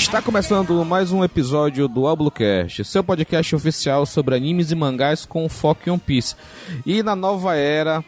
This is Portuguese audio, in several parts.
Está começando mais um episódio do Ablocast, seu podcast oficial sobre animes e mangás com foco em One Piece. E na nova era,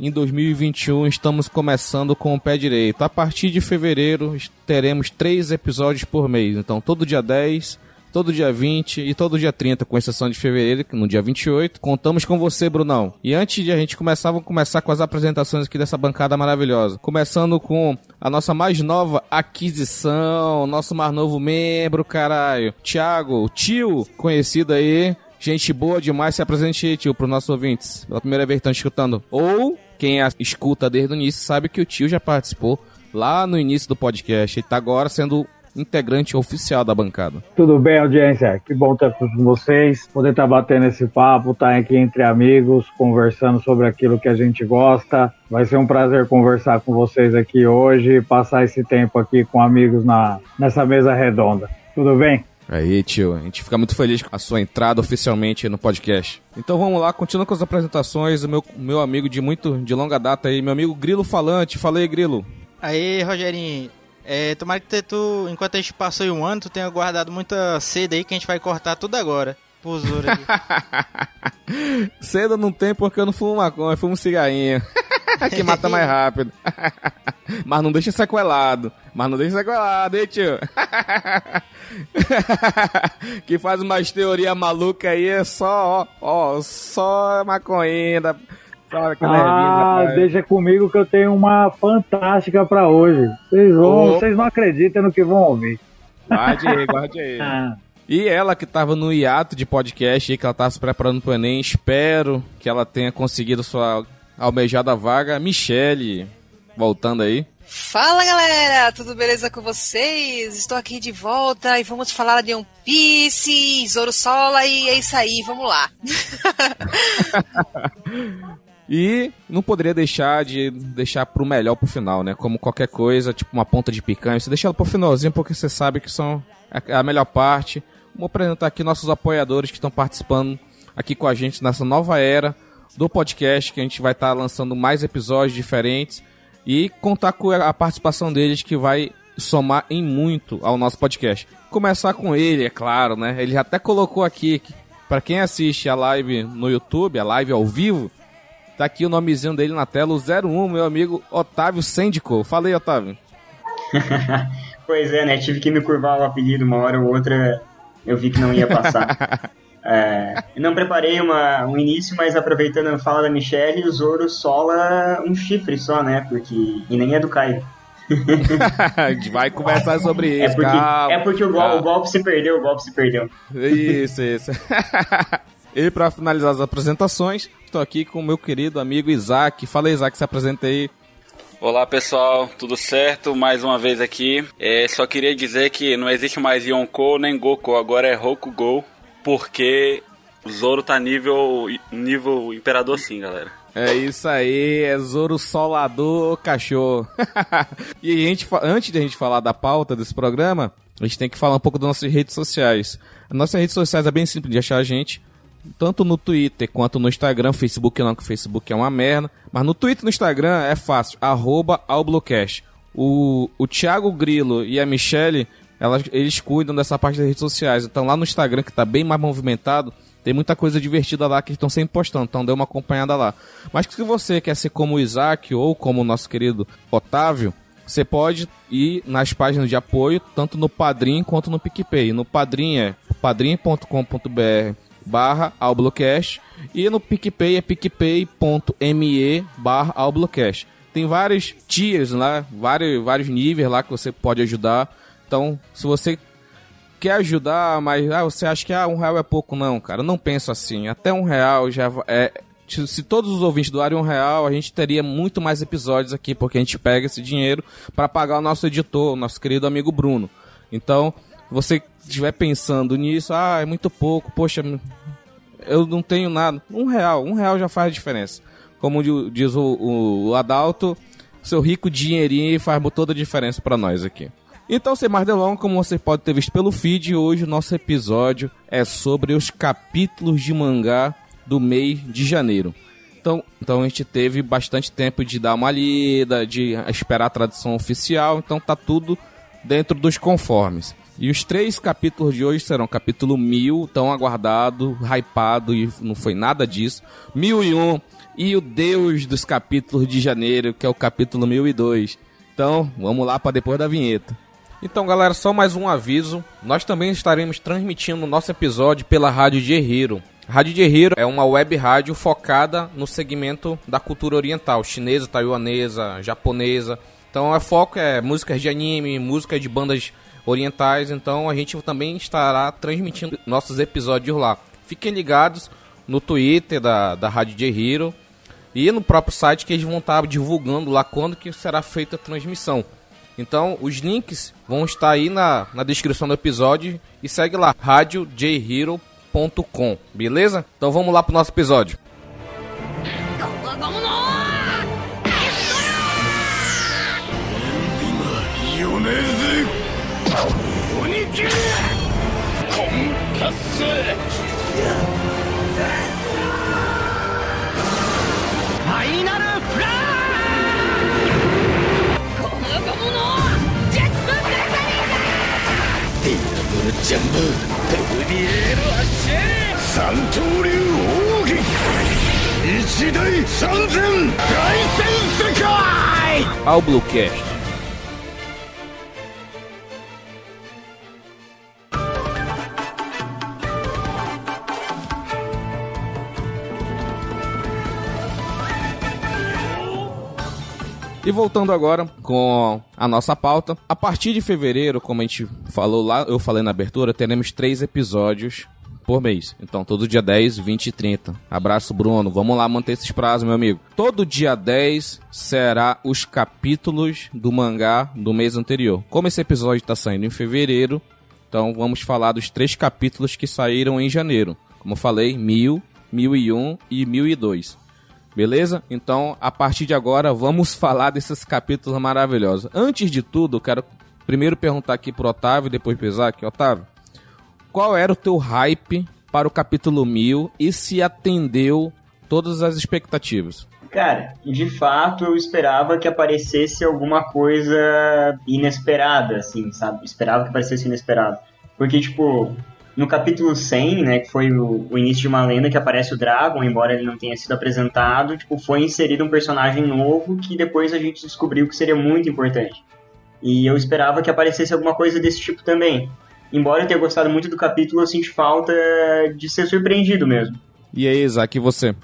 em 2021, estamos começando com o pé direito. A partir de fevereiro, teremos três episódios por mês. Então, todo dia 10, todo dia 20 e todo dia 30, com exceção de fevereiro, no dia 28. Contamos com você, Brunão. E antes de a gente começar, vamos começar com as apresentações aqui dessa bancada maravilhosa. Começando com a nossa mais nova aquisição, nosso mais novo membro, caralho. Thiago, tio, conhecido aí. Gente boa demais, se apresente aí, tio, os nossos ouvintes. Pela primeira vez estão escutando. Ou quem escuta desde o início sabe que o tio já participou lá no início do podcast. Ele tá agora sendo integrante oficial da bancada. Tudo bem, audiência? Que bom estar com vocês, poder estar batendo esse papo, estar tá aqui entre amigos, conversando sobre aquilo que a gente gosta. Vai ser um prazer conversar com vocês aqui hoje, passar esse tempo aqui com amigos na, nessa mesa redonda. Tudo bem? Aí, tio, a gente fica muito feliz com a sua entrada oficialmente no podcast. Então vamos lá, continuando com as apresentações, o meu, meu amigo de muito de longa data aí, meu amigo Grilo Falante. Falei, Grilo. Aí, Rogerinho, é, tomara que tu, enquanto a gente passou um ano, tu tenha guardado muita seda aí que a gente vai cortar tudo agora. Pro Zoro seda não tem porque eu não fumo maconha, eu fumo cigarrinho. que mata mais rápido. Mas não deixa sequelado. Mas não deixa sequelado, hein, tio? que faz umas teorias malucas aí é só, ó, ó, só maconha. Ah, deixa comigo que eu tenho uma fantástica para hoje. Vocês vão, vocês não acreditam no que vão ouvir. Guarde aí, guarde aí. Ah. E ela que estava no hiato de podcast aí, que ela estava se preparando para o Enem, espero que ela tenha conseguido sua almejada vaga. Michele, voltando aí. Fala galera, tudo beleza com vocês? Estou aqui de volta e vamos falar de One Piece, Zoro Sola e é isso aí, vamos lá. E não poderia deixar de deixar pro melhor pro final, né? Como qualquer coisa, tipo uma ponta de picanha. Você deixa ela pro finalzinho porque você sabe que são a melhor parte. Vou apresentar aqui nossos apoiadores que estão participando aqui com a gente nessa nova era do podcast, que a gente vai estar tá lançando mais episódios diferentes e contar com a participação deles que vai somar em muito ao nosso podcast. Começar com ele, é claro, né? Ele até colocou aqui para quem assiste a live no YouTube, a live ao vivo, Tá aqui o nomezinho dele na tela, o 01, meu amigo Otávio Sêndico. Falei, Otávio. pois é, né? Tive que me curvar o apelido uma hora ou outra, eu vi que não ia passar. é, não preparei uma, um início, mas aproveitando a fala da Michelle, o Zoro sola um chifre só, né? Porque. E nem é do Caio. a gente vai conversar sobre é isso. É porque, calma, é porque o, golpe, o golpe se perdeu, o golpe se perdeu. Isso, isso. E para finalizar as apresentações, estou aqui com o meu querido amigo Isaac. Fala, Isaac, se apresenta aí. Olá pessoal, tudo certo? Mais uma vez aqui. É, só queria dizer que não existe mais Yonkou nem Goku, agora é Rokugou, porque o Zoro tá nível, nível Imperador sim, galera. É isso aí, é Zoro Solador Cachorro. e a gente, antes de a gente falar da pauta desse programa, a gente tem que falar um pouco das nossas redes sociais. As nossas redes sociais é bem simples de achar a gente tanto no Twitter quanto no Instagram. Facebook não, que o Facebook é uma merda. Mas no Twitter e no Instagram é fácil, arroba Alblocast. O, o Thiago Grilo e a Michelle, elas, eles cuidam dessa parte das redes sociais. Então lá no Instagram, que está bem mais movimentado, tem muita coisa divertida lá que estão sempre postando. Então dê uma acompanhada lá. Mas se você quer ser como o Isaac ou como o nosso querido Otávio, você pode ir nas páginas de apoio, tanto no Padrim quanto no PicPay. No Padrim é padrim.com.br barra Alblocast e no PicPay é picpay.me barra Alblocast. Tem vários tiers lá, vários, vários níveis lá que você pode ajudar. Então, se você quer ajudar, mas ah, você acha que ah, um real é pouco, não, cara. Eu não penso assim. Até um real já é. Se todos os ouvintes doarem um real, a gente teria muito mais episódios aqui, porque a gente pega esse dinheiro para pagar o nosso editor, nosso querido amigo Bruno. Então, você estiver pensando nisso, ah, é muito pouco, poxa, eu não tenho nada. Um real, um real já faz diferença. Como diz o, o Adalto, seu rico dinheirinho faz toda a diferença para nós aqui. Então, sem mais delongas, como você pode ter visto pelo feed, hoje o nosso episódio é sobre os capítulos de mangá do mês de janeiro. Então, então a gente teve bastante tempo de dar uma lida, de esperar a tradução oficial, então tá tudo dentro dos conformes. E os três capítulos de hoje serão capítulo 1000, tão aguardado, hypado e não foi nada disso. 1001 e o Deus dos capítulos de janeiro, que é o capítulo 1002. Então, vamos lá para depois da vinheta. Então, galera, só mais um aviso. Nós também estaremos transmitindo o nosso episódio pela Rádio de. Rádio de é uma web rádio focada no segmento da cultura oriental, chinesa, taiwanesa, japonesa. Então, o foco é músicas de anime, músicas de bandas orientais. Então, a gente também estará transmitindo nossos episódios lá. Fiquem ligados no Twitter da, da Rádio de Hero e no próprio site que eles vão estar divulgando lá quando que será feita a transmissão. Então, os links vão estar aí na, na descrição do episódio e segue lá, radiojhero.com, beleza? Então vamos lá pro nosso episódio. キルコンパスファイナルフラッゴムゴムのジェットブレザリーだディアブルジャンボトルディエールアッシェ三刀流奥義一大三千大戦世界。アウブロキャス E voltando agora com a nossa pauta, a partir de fevereiro, como a gente falou lá, eu falei na abertura, teremos três episódios por mês. Então, todo dia 10, 20 e 30. Abraço, Bruno. Vamos lá manter esses prazos, meu amigo. Todo dia 10 será os capítulos do mangá do mês anterior. Como esse episódio está saindo em fevereiro, então vamos falar dos três capítulos que saíram em janeiro. Como eu falei, 1000, 1001 e 1002. Beleza? Então, a partir de agora, vamos falar desses capítulos maravilhosos. Antes de tudo, eu quero primeiro perguntar aqui pro Otávio depois pro Isaac. Otávio, qual era o teu hype para o capítulo 1000 e se atendeu todas as expectativas? Cara, de fato eu esperava que aparecesse alguma coisa inesperada, assim, sabe? Esperava que aparecesse inesperado. Porque, tipo, no capítulo 100, né, que foi o, o, início de uma lenda que aparece o Dragon, embora ele não tenha sido apresentado, tipo, foi inserido um personagem novo que depois a gente descobriu que seria muito importante. E eu esperava que aparecesse alguma coisa desse tipo também. Embora eu tenha gostado muito do capítulo, eu sinto falta de ser surpreendido mesmo. E aí, Isaac, e você?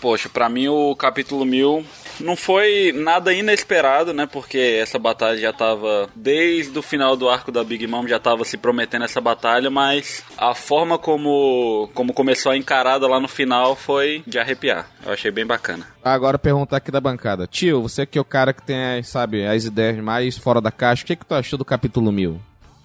Poxa, para mim o capítulo 1000 não foi nada inesperado, né? Porque essa batalha já tava desde o final do arco da Big Mom já tava se prometendo essa batalha, mas a forma como como começou a encarada lá no final foi de arrepiar. Eu achei bem bacana. Agora perguntar aqui da bancada. Tio, você que é o cara que tem, sabe, as ideias mais fora da caixa, o que, que tu achou do capítulo 1000?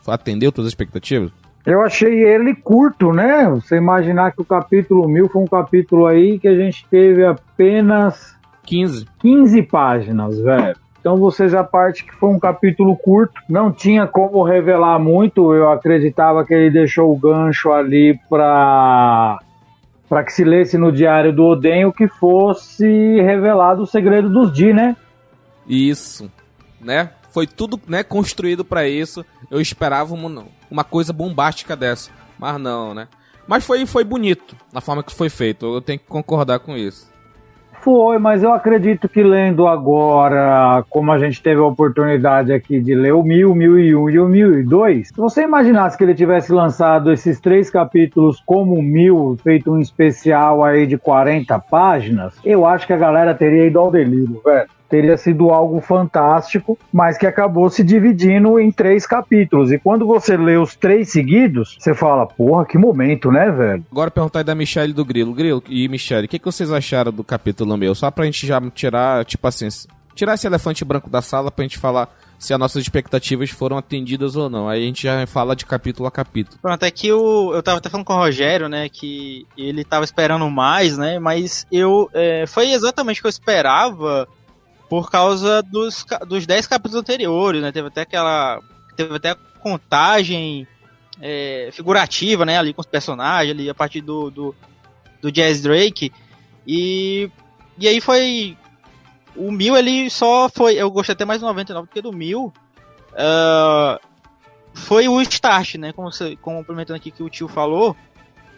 Atendeu todas as expectativas? Eu achei ele curto, né? Você imaginar que o capítulo 1000 foi um capítulo aí que a gente teve apenas 15. 15 páginas, velho. Então você já parte que foi um capítulo curto, não tinha como revelar muito. Eu acreditava que ele deixou o gancho ali para para que se lesse no diário do Oden o que fosse revelado o segredo dos Di, né? Isso, né? Foi tudo, né, construído para isso. Eu esperava uma, uma coisa bombástica dessa, mas não, né? Mas foi foi bonito na forma que foi feito. Eu tenho que concordar com isso. Foi, mas eu acredito que lendo agora, como a gente teve a oportunidade aqui de ler o 1000, 1001 e o 1002, se você imaginasse que ele tivesse lançado esses três capítulos como o 1000, feito um especial aí de 40 páginas, eu acho que a galera teria ido ao delírio, velho teria sido algo fantástico, mas que acabou se dividindo em três capítulos. E quando você lê os três seguidos, você fala, porra, que momento, né, velho? Agora perguntar aí da Michelle do Grilo. Grilo e Michelle, o que, que vocês acharam do capítulo meu? Só pra gente já tirar, tipo assim, tirar esse elefante branco da sala pra gente falar se as nossas expectativas foram atendidas ou não. Aí a gente já fala de capítulo a capítulo. Pronto, é que eu, eu tava até falando com o Rogério, né, que ele tava esperando mais, né, mas eu, é, foi exatamente o que eu esperava por causa dos, dos 10 capítulos anteriores, né? Teve até aquela. Teve até contagem é, figurativa, né? Ali com os personagens, ali a partir do, do, do Jazz Drake. E, e aí foi. O mil ele só foi. Eu gostei até mais do 99 do que do mil. Uh, foi o start, né? Como você, complementando aqui que o tio falou,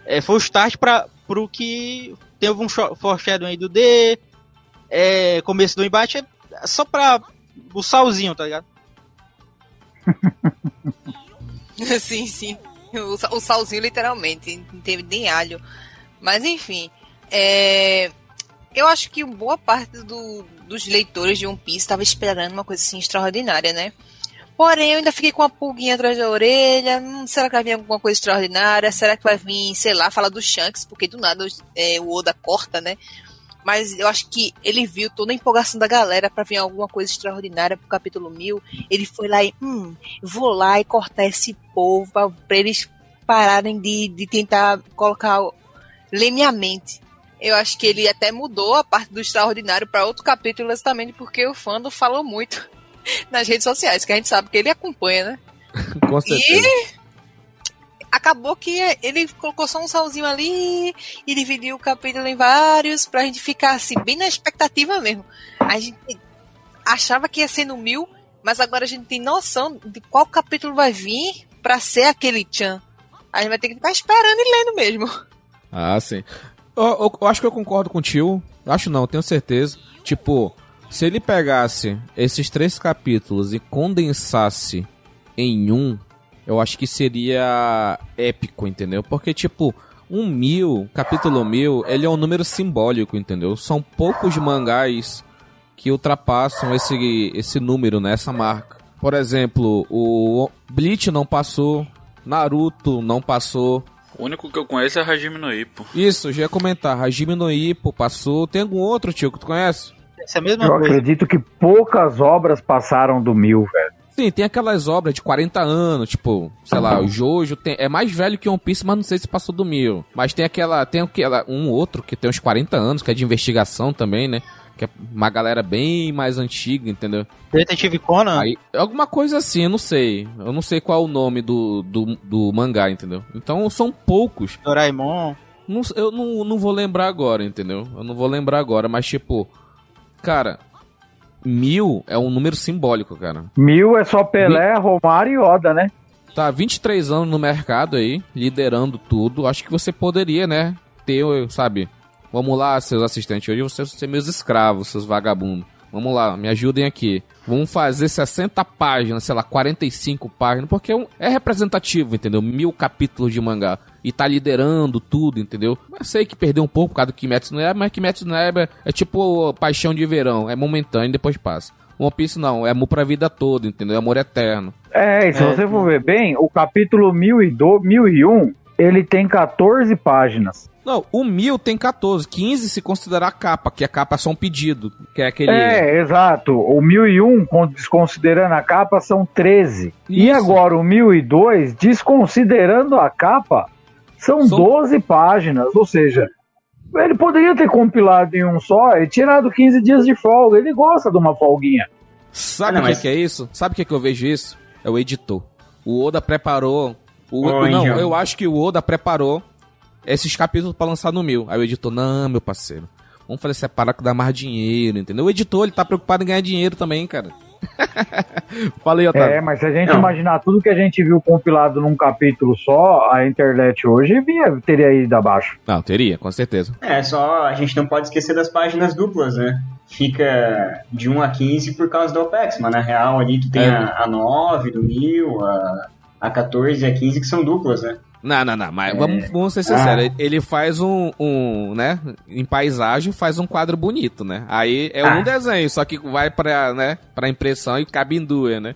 é, foi o start para pro que teve um foreshadowing aí do D, é, começo do embate, é só pra o salzinho, tá ligado? sim, sim. O, salzinho, literalmente. Não teve nem alho. Mas, enfim. É... Eu acho que boa parte do, dos leitores de One Piece estava esperando uma coisa assim extraordinária, né? Porém, eu ainda fiquei com uma pulguinha atrás da orelha. Hum, será que vai vir alguma coisa extraordinária? Será que vai vir, sei lá, falar do Shanks? Porque do nada é, o Oda corta, né? Mas eu acho que ele viu toda a empolgação da galera para vir alguma coisa extraordinária pro capítulo 1000. Ele foi lá e, hum, vou lá e cortar esse povo pra, pra eles pararem de, de tentar colocar. ler minha mente. Eu acho que ele até mudou a parte do extraordinário para outro capítulo, exatamente porque o fandom falou muito nas redes sociais, que a gente sabe que ele acompanha, né? Com certeza. E acabou que ele colocou só um salzinho ali e dividiu o capítulo em vários pra gente ficar assim, bem na expectativa mesmo. A gente achava que ia ser no mil, mas agora a gente tem noção de qual capítulo vai vir pra ser aquele Chan. A gente vai ter que ficar esperando e lendo mesmo. Ah, sim. Eu, eu, eu acho que eu concordo com o tio. Acho não, tenho certeza. Tipo, se ele pegasse esses três capítulos e condensasse em um, eu acho que seria épico, entendeu? Porque, tipo, um mil, capítulo mil, ele é um número simbólico, entendeu? São poucos mangás que ultrapassam esse, esse número, né? Essa marca. Por exemplo, o Bleach não passou, Naruto não passou. O único que eu conheço é Hajime no Ippo. Isso, já ia comentar. Hajime no Ippo passou. Tem algum outro, tio, que tu conhece? Essa é a mesma Eu coisa. acredito que poucas obras passaram do mil, velho. Sim, tem aquelas obras de 40 anos, tipo, sei lá, o Jojo tem, é mais velho que One Piece, mas não sei se passou do mil. Mas tem aquela, tem aquela, um outro que tem uns 40 anos, que é de investigação também, né? Que é uma galera bem mais antiga, entendeu? Detetive Conan. Aí, alguma coisa assim, eu não sei. Eu não sei qual é o nome do, do, do mangá, entendeu? Então são poucos. Doraemon. Não, eu não, não vou lembrar agora, entendeu? Eu não vou lembrar agora, mas tipo, cara, mil é um número simbólico, cara. Mil é só Pelé, Romário e Oda, né? Tá 23 anos no mercado aí, liderando tudo. Acho que você poderia, né, ter, sabe? Vamos lá, seus assistentes. Hoje vocês vão ser meus escravos, seus vagabundos. Vamos lá, me ajudem aqui. Vamos fazer 60 páginas, sei lá, 45 páginas, porque é, é representativo, entendeu? Mil capítulos de mangá. E tá liderando tudo, entendeu? Mas sei que perdeu um pouco por causa do Kimetsu no Yaiba, mas Kimetsu no Yaiba é tipo paixão de verão, é momentâneo e depois passa. One Piece não, é amor pra vida toda, entendeu? É amor eterno. É, e se É. você for ver bem, o capítulo 1002, 1001, ele tem 14 páginas. Não, o mil tem 14, 15 se considerar a capa, que a capa é só um pedido, que é aquele... É, exato. O 1001, con- desconsiderando a capa, são 13. E Isso. agora o 1002, desconsiderando a capa, são São- 12 páginas. Ou seja, ele poderia ter compilado em um só e tirado 15 dias de folga. Ele gosta de uma folguinha. Sabe Ah, o que, mas- que é isso? Sabe o que, que eu vejo isso? É o editor. O Oda preparou. O, Oi, não, eu acho que o Oda preparou esses capítulos pra lançar no mil. Aí o editor, não, meu parceiro. Vamos fazer separar que dá mais dinheiro, entendeu? O editor, ele tá preocupado em ganhar dinheiro também, cara. Falei, Otávio. É, mas se a gente Não. imaginar tudo que a gente viu compilado num capítulo só, a internet hoje vinha, teria ido abaixo. Não, teria, com certeza. É, só a gente não pode esquecer das páginas duplas, né? Fica de 1 a 15 por causa do OPEX, mas na real ali tu tem É. a, a 9 do 1000, a, a 14 e a 15 que são duplas, né? Não, não, não, mas É. vamos, vamos ser sinceros. Ele faz um, um, né, em paisagem, faz um quadro bonito, né? Aí é Ah. um desenho, só que vai pra, né, pra impressão e cabe em duas, né?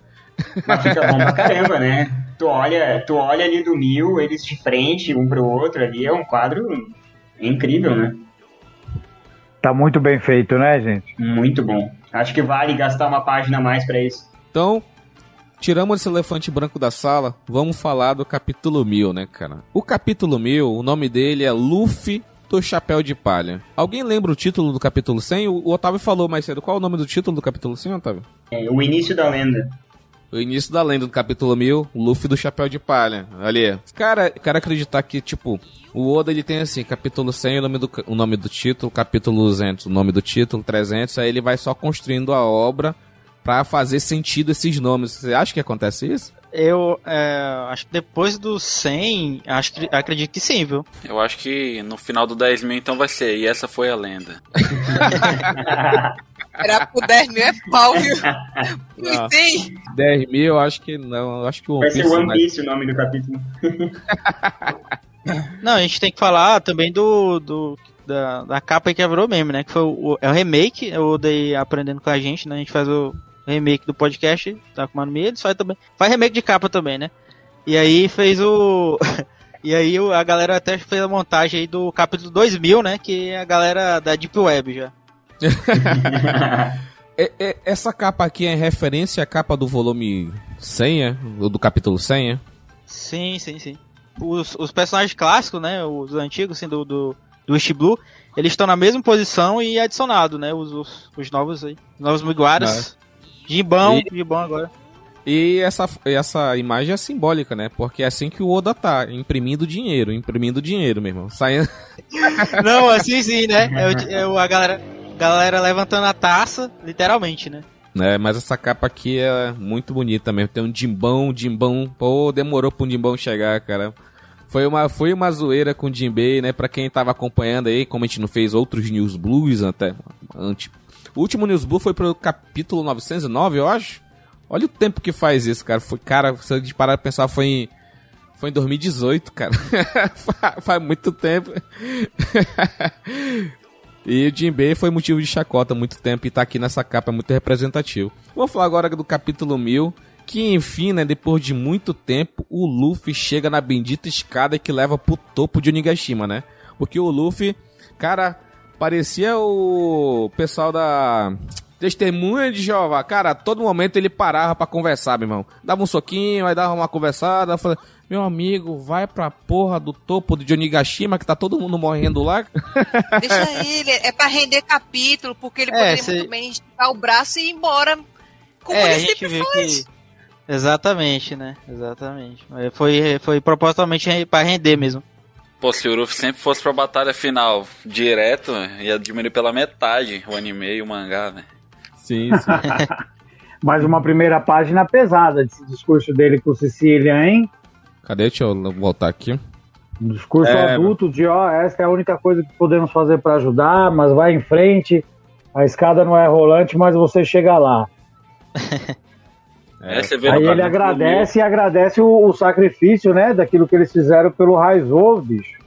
Mas fica bom pra caramba, né? Tu olha, tu olha ali do 1000, eles de frente, um pro outro ali, é um quadro incrível, né? Tá muito bem feito, né, gente? Muito bom. Acho que vale gastar uma página a mais pra isso. Então, tiramos esse elefante branco da sala, vamos falar do capítulo 1000, né, cara? O capítulo 1000, o nome dele é Luffy do Chapéu de Palha. Alguém lembra o título do capítulo 100? O o Otávio falou mais cedo. Qual é o nome do título do capítulo 100, Otávio? É, o início da lenda. O início da lenda do capítulo 1000, o Luffy do Chapéu de Palha. Ali. Cara, quero acreditar que, tipo, o Oda ele tem assim, capítulo 100 o nome do, o nome do título, capítulo 200 o nome do título, 300, aí ele vai só construindo a obra pra fazer sentido esses nomes. Você acha que acontece isso? Eu é, acho que depois do 100, acho que, acredito que sim, viu? Eu acho que no final do 10 mil então vai ser. E essa foi a lenda. Era por 10 mil é pau, viu? Não. Sim. 10 mil, eu acho que não. eu Acho que o Vai ser One né? Piece o nome do capítulo. Não, a gente tem que falar também do, do da, da capa que virou meme, né? Que foi o, é o remake, o Oday aprendendo com a gente, né? A gente faz o remake do podcast, tá com o Mano eles faz também. Faz remake de capa também, né? E aí fez o. e aí a galera até fez a montagem aí do capítulo 2000, né? Que é a galera da Deep Web já. É- é- essa capa aqui é referência à capa do volume 100, é? Do do capítulo 100, é? Sim, sim, sim. Os, os personagens clássicos, né? Os antigos, assim, do, do, do East Blue, eles estão na mesma posição e adicionado, né? Os, os, os novos aí. Os novos Mugiwaras. Gimbão, Gimbão agora. E essa, essa imagem é simbólica, né? Porque é assim que o Oda tá, imprimindo dinheiro, imprimindo dinheiro, meu irmão. Saindo... Não, assim sim, né? É, o- é o- a galera, galera levantando a taça, literalmente, né? né? Mas essa capa aqui é muito bonita mesmo. Tem um Jimbão, Jimbão. Pô, demorou pro Jimbão chegar, cara. Foi uma, foi uma zoeira com o Jinbei, né? Pra quem tava acompanhando aí, como a gente não fez outros News Blues até. Antes. O último News Blue foi pro capítulo 909, eu acho. Olha o tempo que faz isso, cara. Foi, cara, se gente parar pra pensar, foi em. Foi em 2018, cara. Fa- faz muito tempo. E o Jinbei foi motivo de chacota há muito tempo e tá aqui nessa capa, é muito representativo. Vamos falar agora do capítulo 1000, que enfim, né, depois de muito tempo, o Luffy chega na bendita escada que leva pro topo de Onigashima, né? Porque o Luffy, cara, parecia o pessoal da Testemunha de Jeová. Cara, a todo momento ele parava pra conversar, meu irmão. Dava um soquinho, aí dava uma conversada, falava, meu amigo, vai pra porra do topo de Onigashima que tá todo mundo morrendo lá. Deixa ele, é pra render capítulo, porque ele É, poderia cê- muito bem esticar o braço e ir embora. Como é, a ele gente sempre vê faz. que. Exatamente, né? Exatamente. Foi, foi propositalmente pra render mesmo. Pô, se o Luffy sempre fosse pra batalha final direto, ia diminuir pela metade o anime e o mangá, né? Sim, sim. Mais uma primeira página pesada desse discurso dele com Cecília, hein? Cadê? Deixa eu voltar aqui. Um discurso É, adulto de, ó, essa é a única coisa que podemos fazer para ajudar, mas vai em frente. A escada não é rolante, mas você chega lá. É, você vê Aí ele agradece e agradece o, o sacrifício, né, daquilo que eles fizeram pelo Raizou, bicho.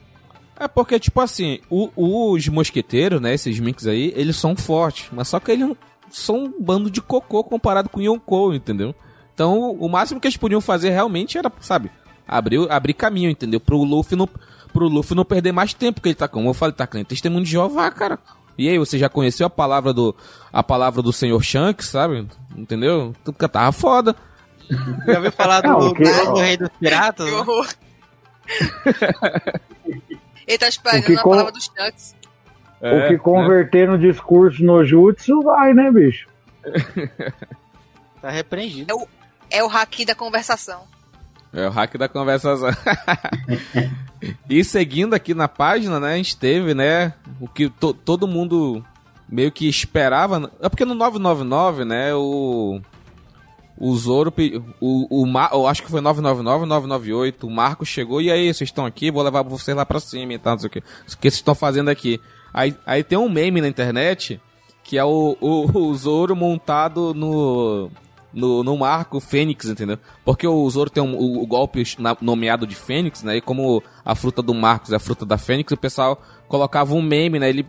É porque, tipo assim, o- os mosqueteiros, né, esses minks aí, eles são fortes, mas só que eles são um bando de cocô comparado com o Yonkou, entendeu? Então, o máximo que eles podiam fazer realmente era, sabe, abrir, abrir caminho, entendeu? Pro Luffy não, pro Luffy não perder mais tempo, que ele tá, como eu falei, tá com testemunho de Jeová, cara. E aí, você já conheceu a palavra do, a palavra do Senhor Shanks, sabe? Entendeu? Tu tava foda. Já ouviu falar do, Não, do, o que- do Rei dos Piratas? Que né? horror. ele tá O espalhando a palavra dos Shanks. É, o que converter no discurso no jutsu vai, né, bicho? Tá repreendido. É o haki da conversação. É o hack da conversação. e seguindo aqui na página, né, a gente teve, né, o que to- todo mundo meio que esperava. É porque no 999, né, o o Zoro, o, o Mar, eu acho que foi 999, 998, o Marco chegou e aí, vocês estão aqui, vou levar vocês lá pra cima e tal, não sei o que. O que vocês estão fazendo aqui? Aí, aí tem um meme na internet que é o, o, o Zoro montado no, no, no Marco Fênix, entendeu? Porque o Zoro tem um- o, o golpe na- nomeado de Fênix, né? E como a fruta do Marcos é a fruta da Fênix, o pessoal colocava um meme, né? Ele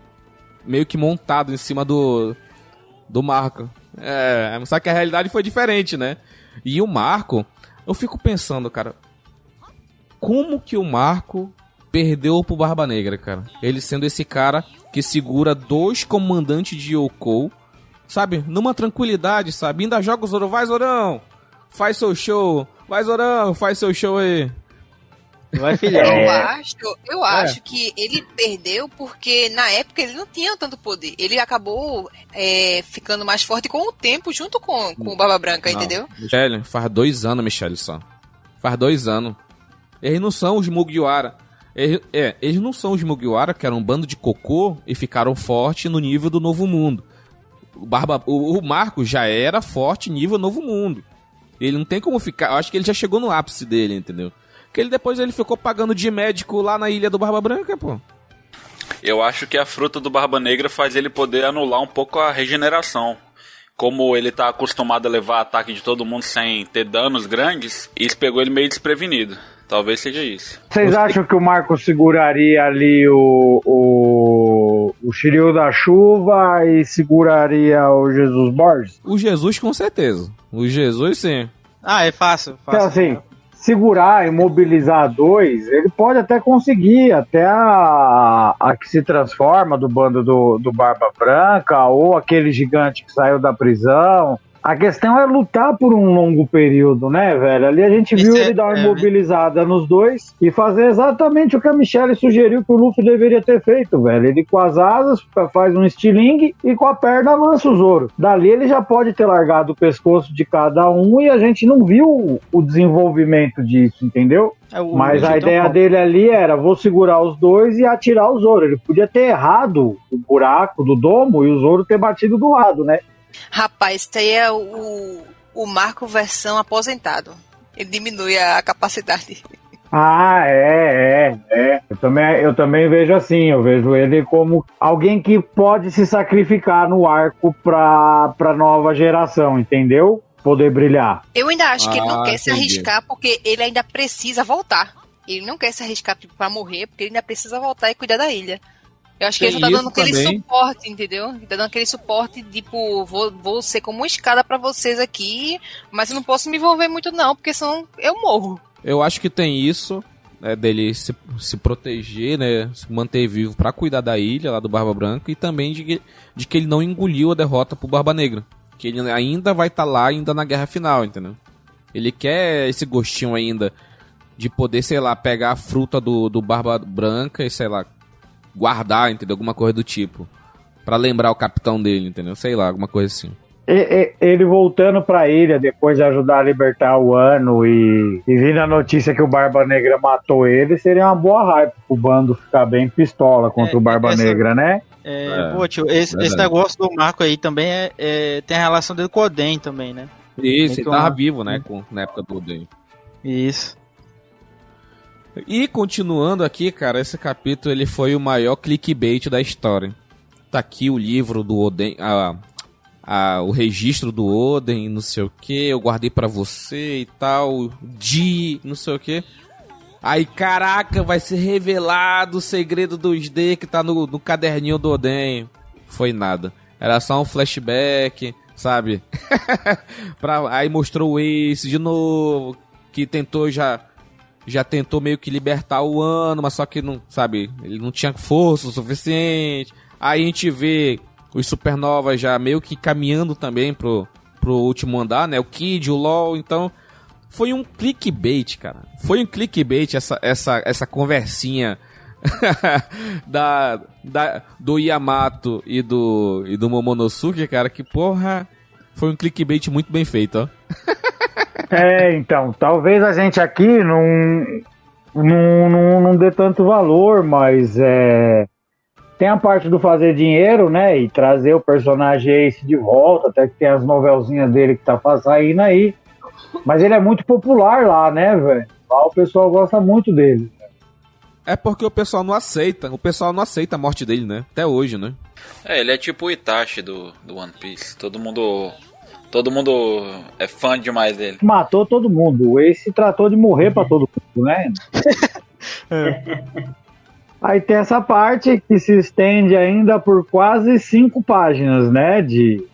meio que montado em cima do, do Marco. É, só que a realidade foi diferente, né? E o Marco, eu fico pensando, cara, como que o Marco perdeu pro Barba Negra, cara? Ele sendo esse cara que segura dois comandantes de Yoko, sabe? Numa tranquilidade, sabe? Ainda joga o Zoro, vai Zorão, faz seu show, vai Zorão, faz seu show aí. Vai, filhão. Eu É. acho, eu acho que ele perdeu porque na época ele não tinha tanto poder. Ele acabou é, ficando mais forte com o tempo, junto com, com o Barba Branca, entendeu? Michele, faz dois anos, Michele, só. Faz dois anos. Eles não são os Mugiwara. Eles, é, eles não são os Mugiwara, que eram um bando de cocô e ficaram fortes no nível do Novo Mundo. O, Barba, o, o Marco já era forte nível Novo Mundo. Ele não tem como ficar. Eu acho que ele já chegou no ápice dele, entendeu? Porque ele depois ele ficou pagando de médico lá na ilha do Barba Branca, pô. Eu acho que a fruta do Barba Negra faz ele poder anular um pouco a regeneração. Como ele tá acostumado a levar ataque de todo mundo sem ter danos grandes, isso pegou ele meio desprevenido. Talvez seja isso. Vocês acham que o Marco seguraria ali o, o, o Shiryu da Chuva e seguraria o Jesus Borges? O Jesus, com certeza. O Jesus, sim. Ah, é fácil. fácil. Então, assim, segurar, imobilizar dois, ele pode até conseguir, até a, a que se transforma do bando do, do Barba Branca, ou aquele gigante que saiu da prisão. A questão é lutar por um longo período, né, velho? Ali a gente viu é- ele dar uma é, né? imobilizada nos dois e fazer exatamente o que a Michelle sugeriu que o Luffy deveria ter feito, velho. Ele com as asas faz um estilingue e com a perna lança o Zoro. Dali ele já pode ter largado o pescoço de cada um e a gente não viu o desenvolvimento disso, entendeu? É, Mas a ideia é bom. dele ali era: vou segurar os dois e atirar o Zoro. Ele podia ter errado o buraco do domo e o Zoro ter batido do lado, né? Rapaz, isso aí é o, o Marco versão aposentado. Ele diminui a capacidade. Ah, é, é, é. Eu também, eu também vejo assim. Eu vejo ele como alguém que pode se sacrificar no arco pra, pra nova geração, entendeu? Poder brilhar. Eu ainda acho que ele não Ah, quer se entendi. arriscar porque ele ainda precisa voltar. Ele não quer se arriscar tipo, pra morrer porque ele ainda precisa voltar e cuidar da ilha. Eu acho que ele só tá dando aquele também. suporte, entendeu? Tá dando aquele suporte, tipo, vou, vou ser como uma escada pra vocês aqui, mas eu não posso me envolver muito não, porque senão eu morro. Eu acho que tem isso, né, dele se, se proteger, né, se manter vivo pra cuidar da ilha lá do Barba Branca e também de que, de que ele não engoliu a derrota pro Barba Negra. Que ele ainda vai estar lá ainda na guerra final, entendeu? Ele quer esse gostinho ainda de poder, sei lá, pegar a fruta do, do Barba Branca e, sei lá, guardar, entendeu? Alguma coisa do tipo. Pra lembrar o capitão dele, entendeu? Sei lá, alguma coisa assim. E- e- Ele voltando pra ilha depois de ajudar a libertar o ano e, e vindo a notícia que o Barba Negra matou ele, seria uma boa hype pro bando ficar bem pistola contra É, o Barba essa- Negra, né? É, É, pô, tio, esse, esse negócio do Marco aí também é, é- tem a relação dele com o Oden também, né? Isso, ele tava vivo, né, com, na época do Oden. Isso. E continuando aqui, cara, esse capítulo ele foi o maior clickbait da história. Tá aqui o livro do Oden, a, a, o registro do Oden, não sei o que, eu guardei pra você e tal, de não sei o que. Aí, caraca, vai ser revelado o segredo dos D que tá no, no caderninho do Oden. Foi nada. Era só um flashback, sabe? pra, aí mostrou o Ace de novo, que tentou já já tentou meio que libertar o ano, mas só que não, sabe, ele não tinha força o suficiente. Aí a gente vê os supernovas já meio que caminhando também pro, pro último andar, né? O Kid, o LoL, então foi um clickbait, cara. Foi um clickbait essa essa essa conversinha da, da do Yamato e do e do Momonosuke, cara, que porra, foi um clickbait muito bem feito, ó. É, então, talvez a gente aqui não, não, não, não dê tanto valor, mas é, tem a parte do fazer dinheiro, né? E trazer o personagem Ace de volta, até que tem as novelzinhas dele que tá saindo aí. Mas ele é muito popular lá, né, velho? Lá o pessoal gosta muito dele. É porque o pessoal não aceita, o pessoal não aceita a morte dele, né? Até hoje, né? É, ele é tipo o Itachi do, do One Piece. Todo mundo. Todo mundo é fã demais dele. Matou todo mundo. O Ace tratou de morrer pra todo mundo, né? Aí tem essa parte que se estende ainda por quase cinco páginas, né? De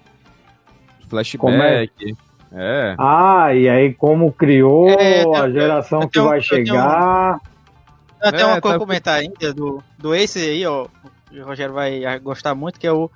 Flashback. É. Ah, e aí como criou É, a geração que tenho- vai eu tenho- chegar. Até É, uma coisa tá- a comentar ainda do, do Ace aí, ó. O Rogério vai gostar muito, que é o.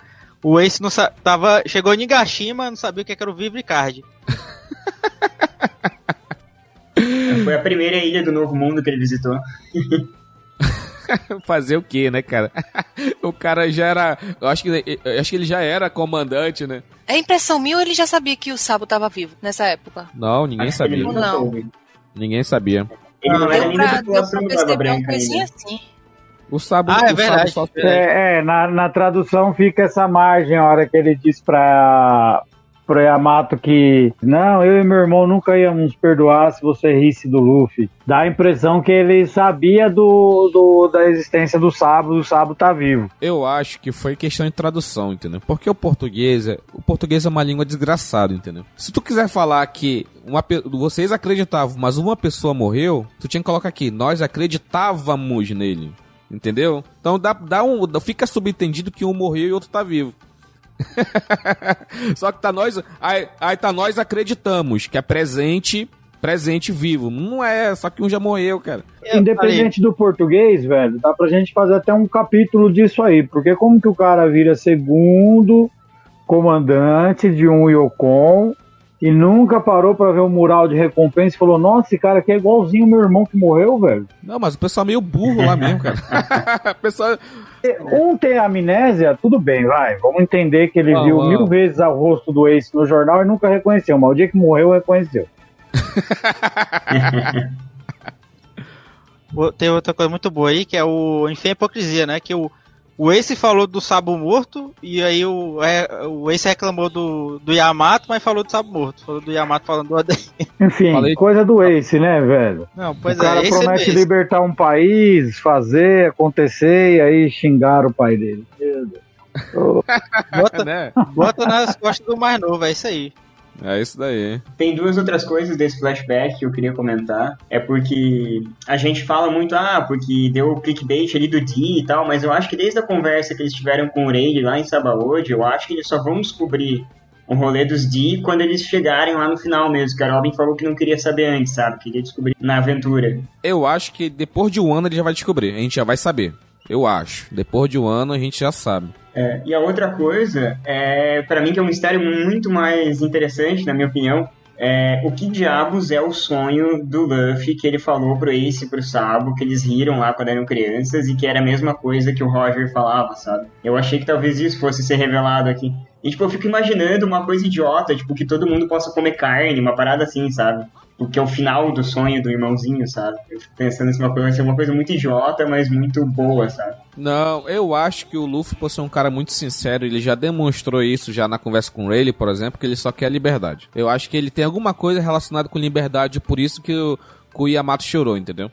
O Ace não sa- tava, chegou em Nigashima, não sabia o que era o Vivre Card. Foi a primeira ilha do Novo Mundo que ele visitou. Fazer o quê, né, cara? o cara já era. Eu acho que, eu acho que ele já era comandante, né? É impressão minha ou ele já sabia que o Sabo tava vivo nessa época? Não, ninguém Acho que ele sabia. Não. Ninguém sabia. Ele não era Deu nem da população Barba perceber uma Branca coisinha ainda. assim. O Sabo, Ah, é o verdade. Sabo só- É, é, na, na tradução fica essa margem a hora que ele diz pra, pro Yamato que não, eu e meu irmão nunca íamos perdoar se você risse do Luffy. Dá a impressão que ele sabia do, do da existência do Sabo, o Sabo tá vivo. Eu acho que foi questão de tradução, entendeu? Porque o português, é, o português é uma língua desgraçada, entendeu? Se tu quiser falar que uma, vocês acreditavam, mas uma pessoa morreu, tu tinha que colocar aqui, nós acreditávamos nele. Entendeu? Então dá, dá um, fica subentendido que um morreu e outro tá vivo. Só que tá nós. Aí, aí tá nós acreditamos que é presente, presente vivo. Não é, só que um já morreu, cara. Independente do português, velho, dá pra gente fazer até um capítulo disso aí. Porque como que o cara vira segundo comandante de um Yokon e nunca parou para ver o um mural de recompensa e falou: Nossa, esse cara aqui é igualzinho o meu irmão que morreu, velho. Não, mas o pessoal é meio burro lá mesmo, cara. pessoal. Um tem amnésia, tudo bem, vai. Vamos entender que ele viu mil vezes o rosto do Ace no jornal e nunca reconheceu, mas o dia que morreu, reconheceu. tem outra coisa muito boa aí, que é o Enfim a Hipocrisia, né? Que o o Ace falou do Sabo morto, e aí o, é, o Ace reclamou do, do Yamato, mas falou do Sabo morto. Falou do Yamato falando do AD. Enfim, Falei... coisa do Ace, né, velho? Não, pois o cara é, promete é libertar um país, fazer, acontecer, e aí xingaram o pai dele. Meu Deus. bota, né? bota nas costas do mais novo, é isso aí. É isso daí. Tem duas outras coisas desse flashback que eu queria comentar. É porque a gente fala muito, ah, porque deu o clickbait ali do D e tal, mas eu acho que desde a conversa que eles tiveram com o Ray lá em Sabaody, eu acho que eles só vão descobrir o rolê dos D quando eles chegarem lá no final mesmo, que a Robin falou que não queria saber antes, sabe? Queria descobrir na aventura. Eu acho que depois de um ano ele já vai descobrir, a gente já vai saber. Eu acho. Depois de um ano a gente já sabe. É, e a outra coisa, é, para mim que é um mistério muito mais interessante, na minha opinião, é, o que diabos é o sonho do Luffy que ele falou pro Ace e pro Sabo, que eles riram lá quando eram crianças e que era a mesma coisa que o Roger falava, sabe? Eu achei que talvez isso fosse ser revelado aqui. E, tipo, eu fico imaginando uma coisa idiota, tipo, que todo mundo possa comer carne, uma parada assim, sabe? O que é o final do sonho do irmãozinho, sabe? Eu fico pensando nessa uma coisa, vai ser uma coisa muito idiota, mas muito boa, sabe? Não, eu acho que o Luffy, por ser um cara muito sincero, ele já demonstrou isso já na conversa com o Rayleigh, por exemplo, que ele só quer liberdade. Eu acho que ele tem alguma coisa relacionada com liberdade, por isso que o, que o Yamato chorou, entendeu?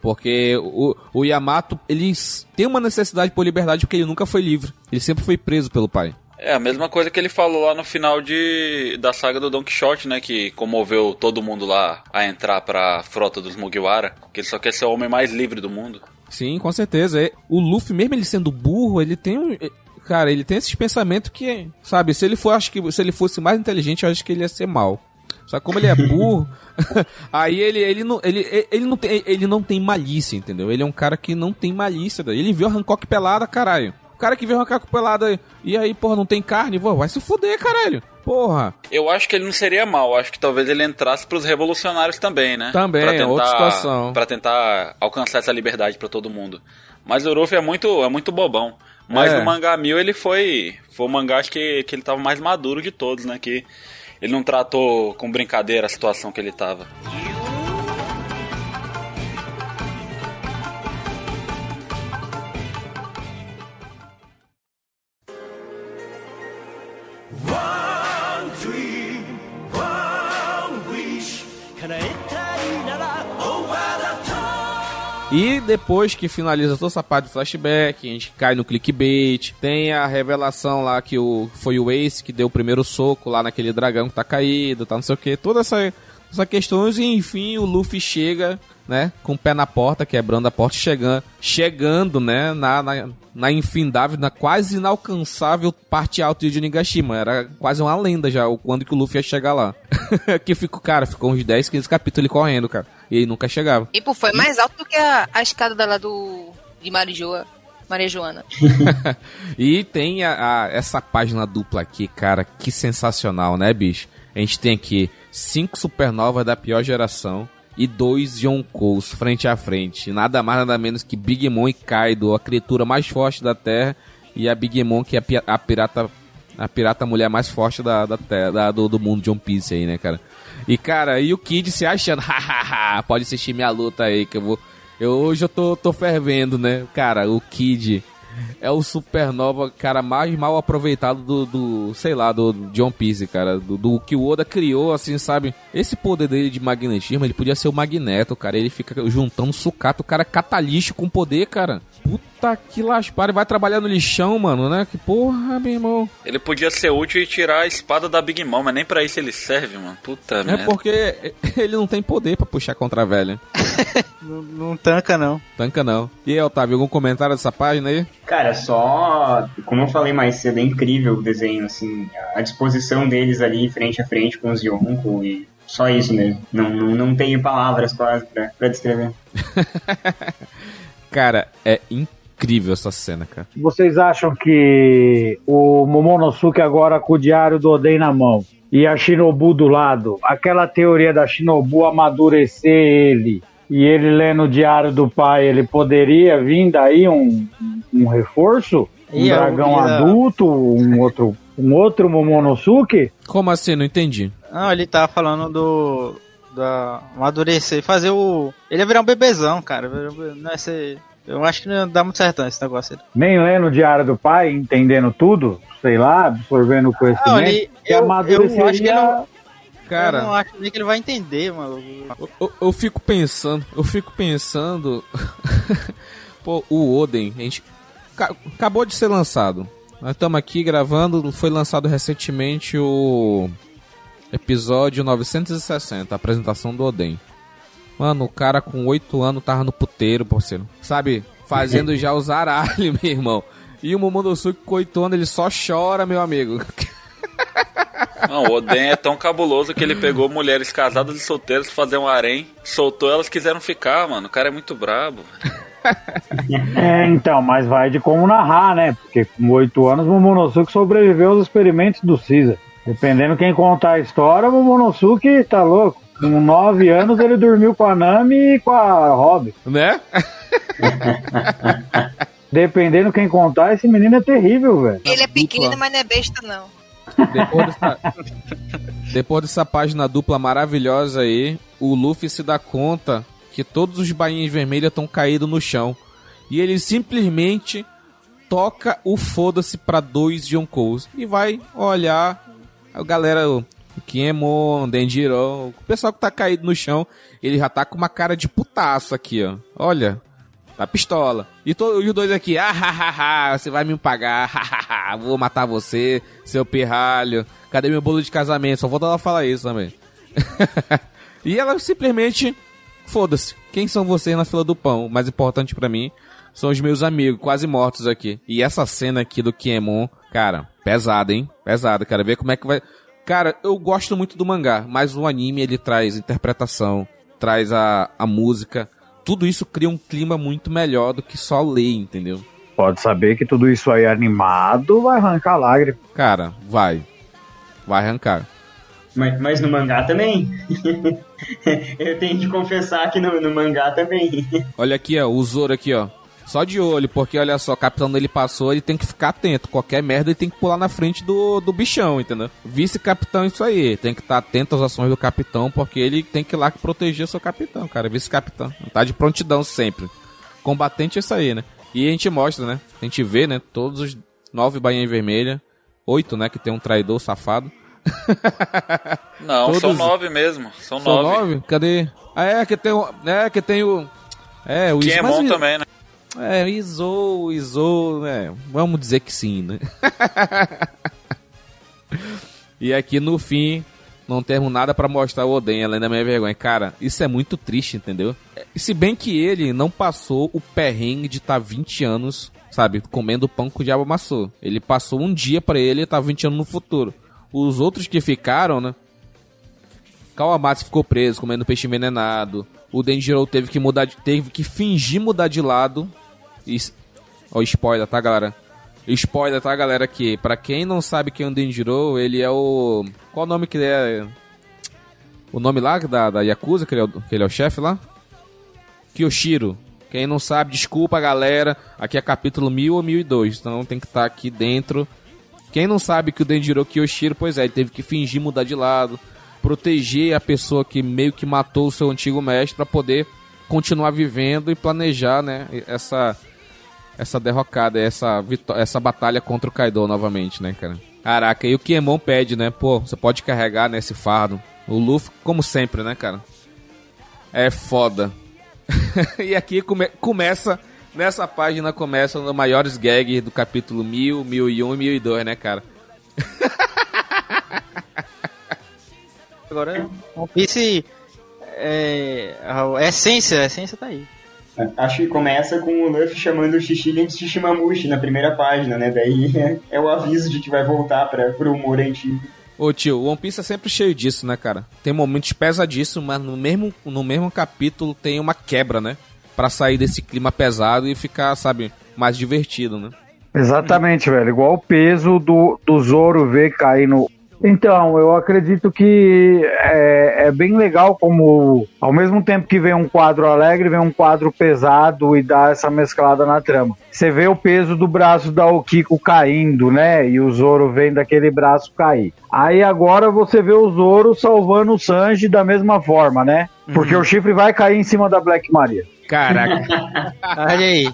Porque o, o Yamato, ele tem uma necessidade por liberdade porque ele nunca foi livre. Ele sempre foi preso pelo pai. É a mesma coisa que ele falou lá no final de, da saga do Don Quixote, né? Que comoveu todo mundo lá a entrar pra frota dos Mugiwara. Que ele só quer ser o homem mais livre do mundo. Sim, com certeza. O Luffy, mesmo ele sendo burro, ele tem um. Cara, ele tem esses pensamentos que, sabe, se ele for, acho que se ele fosse mais inteligente, eu acho que ele ia ser mal. Só que como ele é burro, aí ele, ele, não, ele, ele, não tem, ele não tem malícia, entendeu? Ele é um cara que não tem malícia. Ele viu a Hancock pelada, caralho cara que vê uma caco pelada e aí, porra, não tem carne, pô, vai se fuder, caralho. Porra. Eu acho que ele não seria mal, acho que talvez ele entrasse pros revolucionários também, né? Também, pra tentar, outra situação. Pra tentar alcançar essa liberdade para todo mundo. Mas o Luffy é muito, é muito bobão. Mas é. no mangá mil ele foi. Foi o mangá acho que, que ele tava mais maduro de todos, né? Que ele não tratou com brincadeira a situação que ele tava. E depois que finaliza toda essa parte do flashback, a gente cai no clickbait. Tem a revelação lá que o, foi o Ace que deu o primeiro soco lá naquele dragão que tá caído, tá não sei o que. Toda essa, questões e enfim o Luffy chega, né, com o pé na porta, quebrando a porta, chegando, chegando, né, na, na, na infindável, na quase inalcançável parte alta de Nigashima. Era quase uma lenda já, quando que o Luffy ia chegar lá. que ficou, cara, ficou uns 10, 15 capítulos correndo, cara. E ele nunca chegava. E pô, foi mais alto do que a, a escada da lá do. de Marijoa. Maria Joana. e tem a, a, essa página dupla aqui, cara, que sensacional, né, bicho? A gente tem aqui cinco supernovas da pior geração e dois Yonkous frente a frente. Nada mais, nada menos que Big Mom e Kaido, a criatura mais forte da Terra, e a Big Mom, que é a pirata a pirata mulher mais forte da, da, terra, da do, do mundo de One Piece aí, né, cara? E, cara, e o Kid se achando, hahaha, pode assistir minha luta aí, que eu vou. Eu, hoje eu tô, tô fervendo, né? Cara, o Kid. é o Supernova, cara, mais mal aproveitado do, do sei lá, do, do One Piece, cara. Do, do, que o Oda criou, assim, sabe? Esse poder dele de magnetismo, ele podia ser o Magneto, cara. Ele fica juntando sucata, o cara é catalixo com poder, cara. Puta que laspar, ele vai trabalhar no lixão, mano, né? Que porra, meu irmão. Ele podia ser útil e tirar a espada da Big Mom, mas nem pra isso ele serve, mano. Puta É merda. porque ele não tem poder pra puxar contra a velha. Não, não tanca, não. Tanca não. E aí, Otávio, algum comentário dessa página aí? Cara, só. Como eu falei mais cedo, é incrível o desenho, assim. A disposição deles ali frente a frente com os Yonko e. Só isso mesmo. Não, não, não tenho palavras quase pra, pra descrever. Cara, é incrível essa cena, cara. Vocês acham que o Momonosuke agora com o diário do Oden na mão e a Shinobu do lado, aquela teoria da Shinobu amadurecer ele e ele lendo o diário do pai, ele poderia vir daí um, um reforço? Um Ia, dragão ia. adulto, um outro, um outro Momonosuke? Como assim? Não entendi. Não, ele tá falando do. Da amadurecer, fazer o. Ele ia virar um bebezão, cara. Não é ser. Eu acho que não dá muito certo esse negócio aí. Nem lendo o diário do pai, entendendo tudo, sei lá, absorvendo o conhecimento. Não, ele. que Eu, eu acho que ele não. Cara, Eu não acho nem que ele vai entender, mano. eu, eu- eu fico pensando, eu fico pensando. Pô, o Oden, a gente. ca- acabou de ser lançado. Nós estamos aqui gravando, foi lançado recentemente o episódio 960, a apresentação do Oden. Mano, o cara com 8 anos tava no puteiro, parceiro. Sabe? Fazendo já os aralhos, meu irmão. E o Momonosuke com 8 anos, ele só chora, meu amigo. Não, o Oden é tão cabuloso que ele pegou mulheres casadas e solteiras pra fazer um harém, soltou, elas quiseram ficar, mano. O cara é muito brabo. É, então, mas vai de como narrar, né? Porque com oito anos o Momonosuke sobreviveu aos experimentos do Caesar. Dependendo quem contar a história, o Momonosuke tá louco. Com nove anos ele dormiu com a Nami e com a Robin. Né? Dependendo quem contar, esse menino é terrível, velho. Ele é pequeno, dupla. mas não é besta, não. Depois dessa, depois dessa página dupla maravilhosa aí, o Luffy se dá conta que todos os bainhas vermelhas estão caídos no chão. E ele simplesmente toca o foda-se pra dois Yonkous e vai olhar a galera, o Kiemon, Denjiro, o pessoal que tá caído no chão, ele já tá com uma cara de putaço aqui, ó. Olha, tá pistola. E, to- e os dois aqui, ah, ha, ha, ha, você vai me pagar, ha, ha, ha, vou matar você, seu pirralho. Cadê meu bolo de casamento? Só vou ela falar isso também. e ela simplesmente, foda-se, quem são vocês na fila do pão? O mais importante pra mim são os meus amigos, quase mortos aqui. E essa cena aqui do Kiemon, cara, pesada, hein? Pesada, cara. Ver como é que vai. Cara, eu gosto muito do mangá, mas o anime ele traz interpretação, traz a, a música. Tudo isso cria um clima muito melhor do que só ler, entendeu? Pode saber que tudo isso aí animado vai arrancar lágrima. Cara, vai. Vai arrancar. Mas, mas no mangá também. eu tenho que confessar que no, no mangá também. Olha aqui, ó, o Zoro aqui, ó. Só de olho, porque olha só, o capitão dele passou, ele tem que ficar atento. Qualquer merda ele tem que pular na frente do, do bichão, entendeu? Vice-capitão, isso aí. Tem que estar atento às ações do capitão, porque ele tem que ir lá proteger seu capitão, cara. Vice-capitão. Tá de prontidão sempre. Combatente é isso aí, né? E a gente mostra, né? A gente vê, né? Todos os nove bainhas vermelhas. Oito, né? Que tem um traidor safado. Não, Todos- são nove mesmo. São, São nove. nove? Cadê? Ah, é, que tem o. É, que tem o. É, o Que é bom também, né? É, Izou, Izou, é, vamos dizer que sim, né? e aqui no fim, não temos nada pra mostrar o Oden, além da minha vergonha. Cara, isso é muito triste, entendeu? Se bem que ele não passou o perrengue de estar 20 anos, sabe, comendo pão que o diabo amassou. Ele passou um dia pra ele e tá 20 anos no futuro. Os outros que ficaram, né? Kawamatsu ficou preso comendo peixe envenenado. O Denjiro teve que mudar, de, teve que fingir mudar de lado. Is- Ó, spoiler, tá, galera? Spoiler, tá, galera? Que pra quem não sabe quem é o Denjiro, ele é o. Qual o nome que ele é? O nome lá da, da Yakuza, que ele é o, que ele é o chefe lá? Kyoshiro. Quem não sabe, desculpa, galera. Aqui é capítulo 1000 ou 1002, então tem que estar aqui dentro. Quem não sabe que o Denjiro Kyoshiro, pois é, ele teve que fingir mudar de lado, proteger a pessoa que meio que matou o seu antigo mestre pra poder continuar vivendo e planejar, né, essa essa derrocada, essa, essa batalha contra o Kaido novamente, né, cara? Caraca, e o Kiemon pede, né? Pô, você pode carregar nesse fardo. O Luffy, como sempre, né, cara? É foda. e aqui come começa, nessa página começa os maiores gags do capítulo 1000, 1001 e 1002, né, cara? Agora, One Piece, é, a essência, a essência tá aí. Acho que começa com o Luffy chamando o Shishigin de Shishimamushi na primeira página, né? Daí é, é o aviso de que vai voltar para pro humor antigo. Ô tio, o One Piece é sempre cheio disso, né, cara? Tem momentos pesadíssimos, mas no mesmo, no mesmo capítulo tem uma quebra, né? Pra sair desse clima pesado e ficar, sabe, mais divertido, né? Exatamente, velho. Igual o peso do, do Zoro ver cair no, então, eu acredito que é, é, bem legal como, ao mesmo tempo que vem um quadro alegre, vem um quadro pesado e dá essa mesclada na trama. Você vê o peso do braço da Okiko caindo, né? E o Zoro vem daquele braço cair. Aí agora você vê o Zoro salvando o Sanji da mesma forma, né? Porque uhum. o chifre vai cair em cima da Black Maria. Caraca. Olha aí.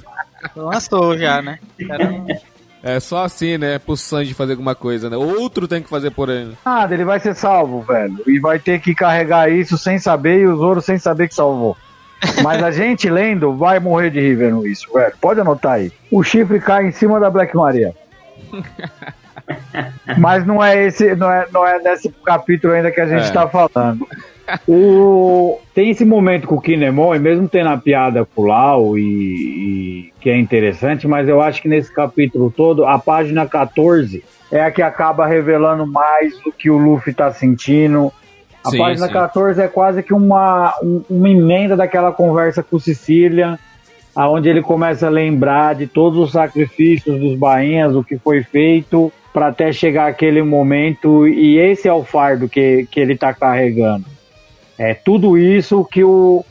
Lançou já, né? Caramba. É só assim, né? Pro Sanji fazer alguma coisa, né? Outro tem que fazer por ele. Nada, ele vai ser salvo, velho. E vai ter que carregar isso sem saber e o Zoro sem saber que salvou. Mas a gente lendo vai morrer de rir vendo isso, velho. Pode anotar aí. O chifre cai em cima da Black Maria. Mas não é esse, não é, não é nesse capítulo ainda que a gente é. tá falando. O, tem esse momento com o Kinemon, e mesmo tendo a piada com o Lau, e, e, que é interessante, mas eu acho que nesse capítulo todo, a página 14 é a que acaba revelando mais o que o Luffy tá sentindo. A sim, página sim. 14 é quase que uma, uma emenda daquela conversa com Sicília, aonde ele começa a lembrar de todos os sacrifícios dos bainhas, o que foi feito para até chegar aquele momento, e esse é o fardo que, que ele tá carregando. É tudo isso que o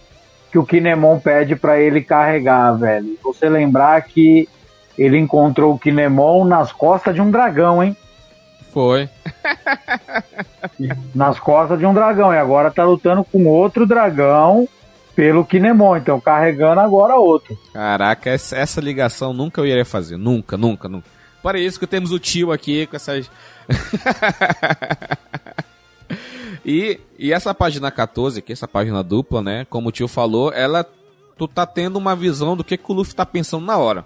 que o Kinemon pede para ele carregar, velho. Você lembrar que ele encontrou o Kinemon nas costas de um dragão, hein? Foi. nas costas de um dragão. E agora tá lutando com outro dragão pelo Kinemon. Então carregando agora outro. Caraca, essa, ligação nunca eu iria fazer. Nunca, nunca, nunca. Para isso que temos o tio aqui com essas. E, e essa página 14, que é essa página dupla, né? Como o tio falou, ela. Tu tá tendo uma visão do que, que o Luffy tá pensando na hora.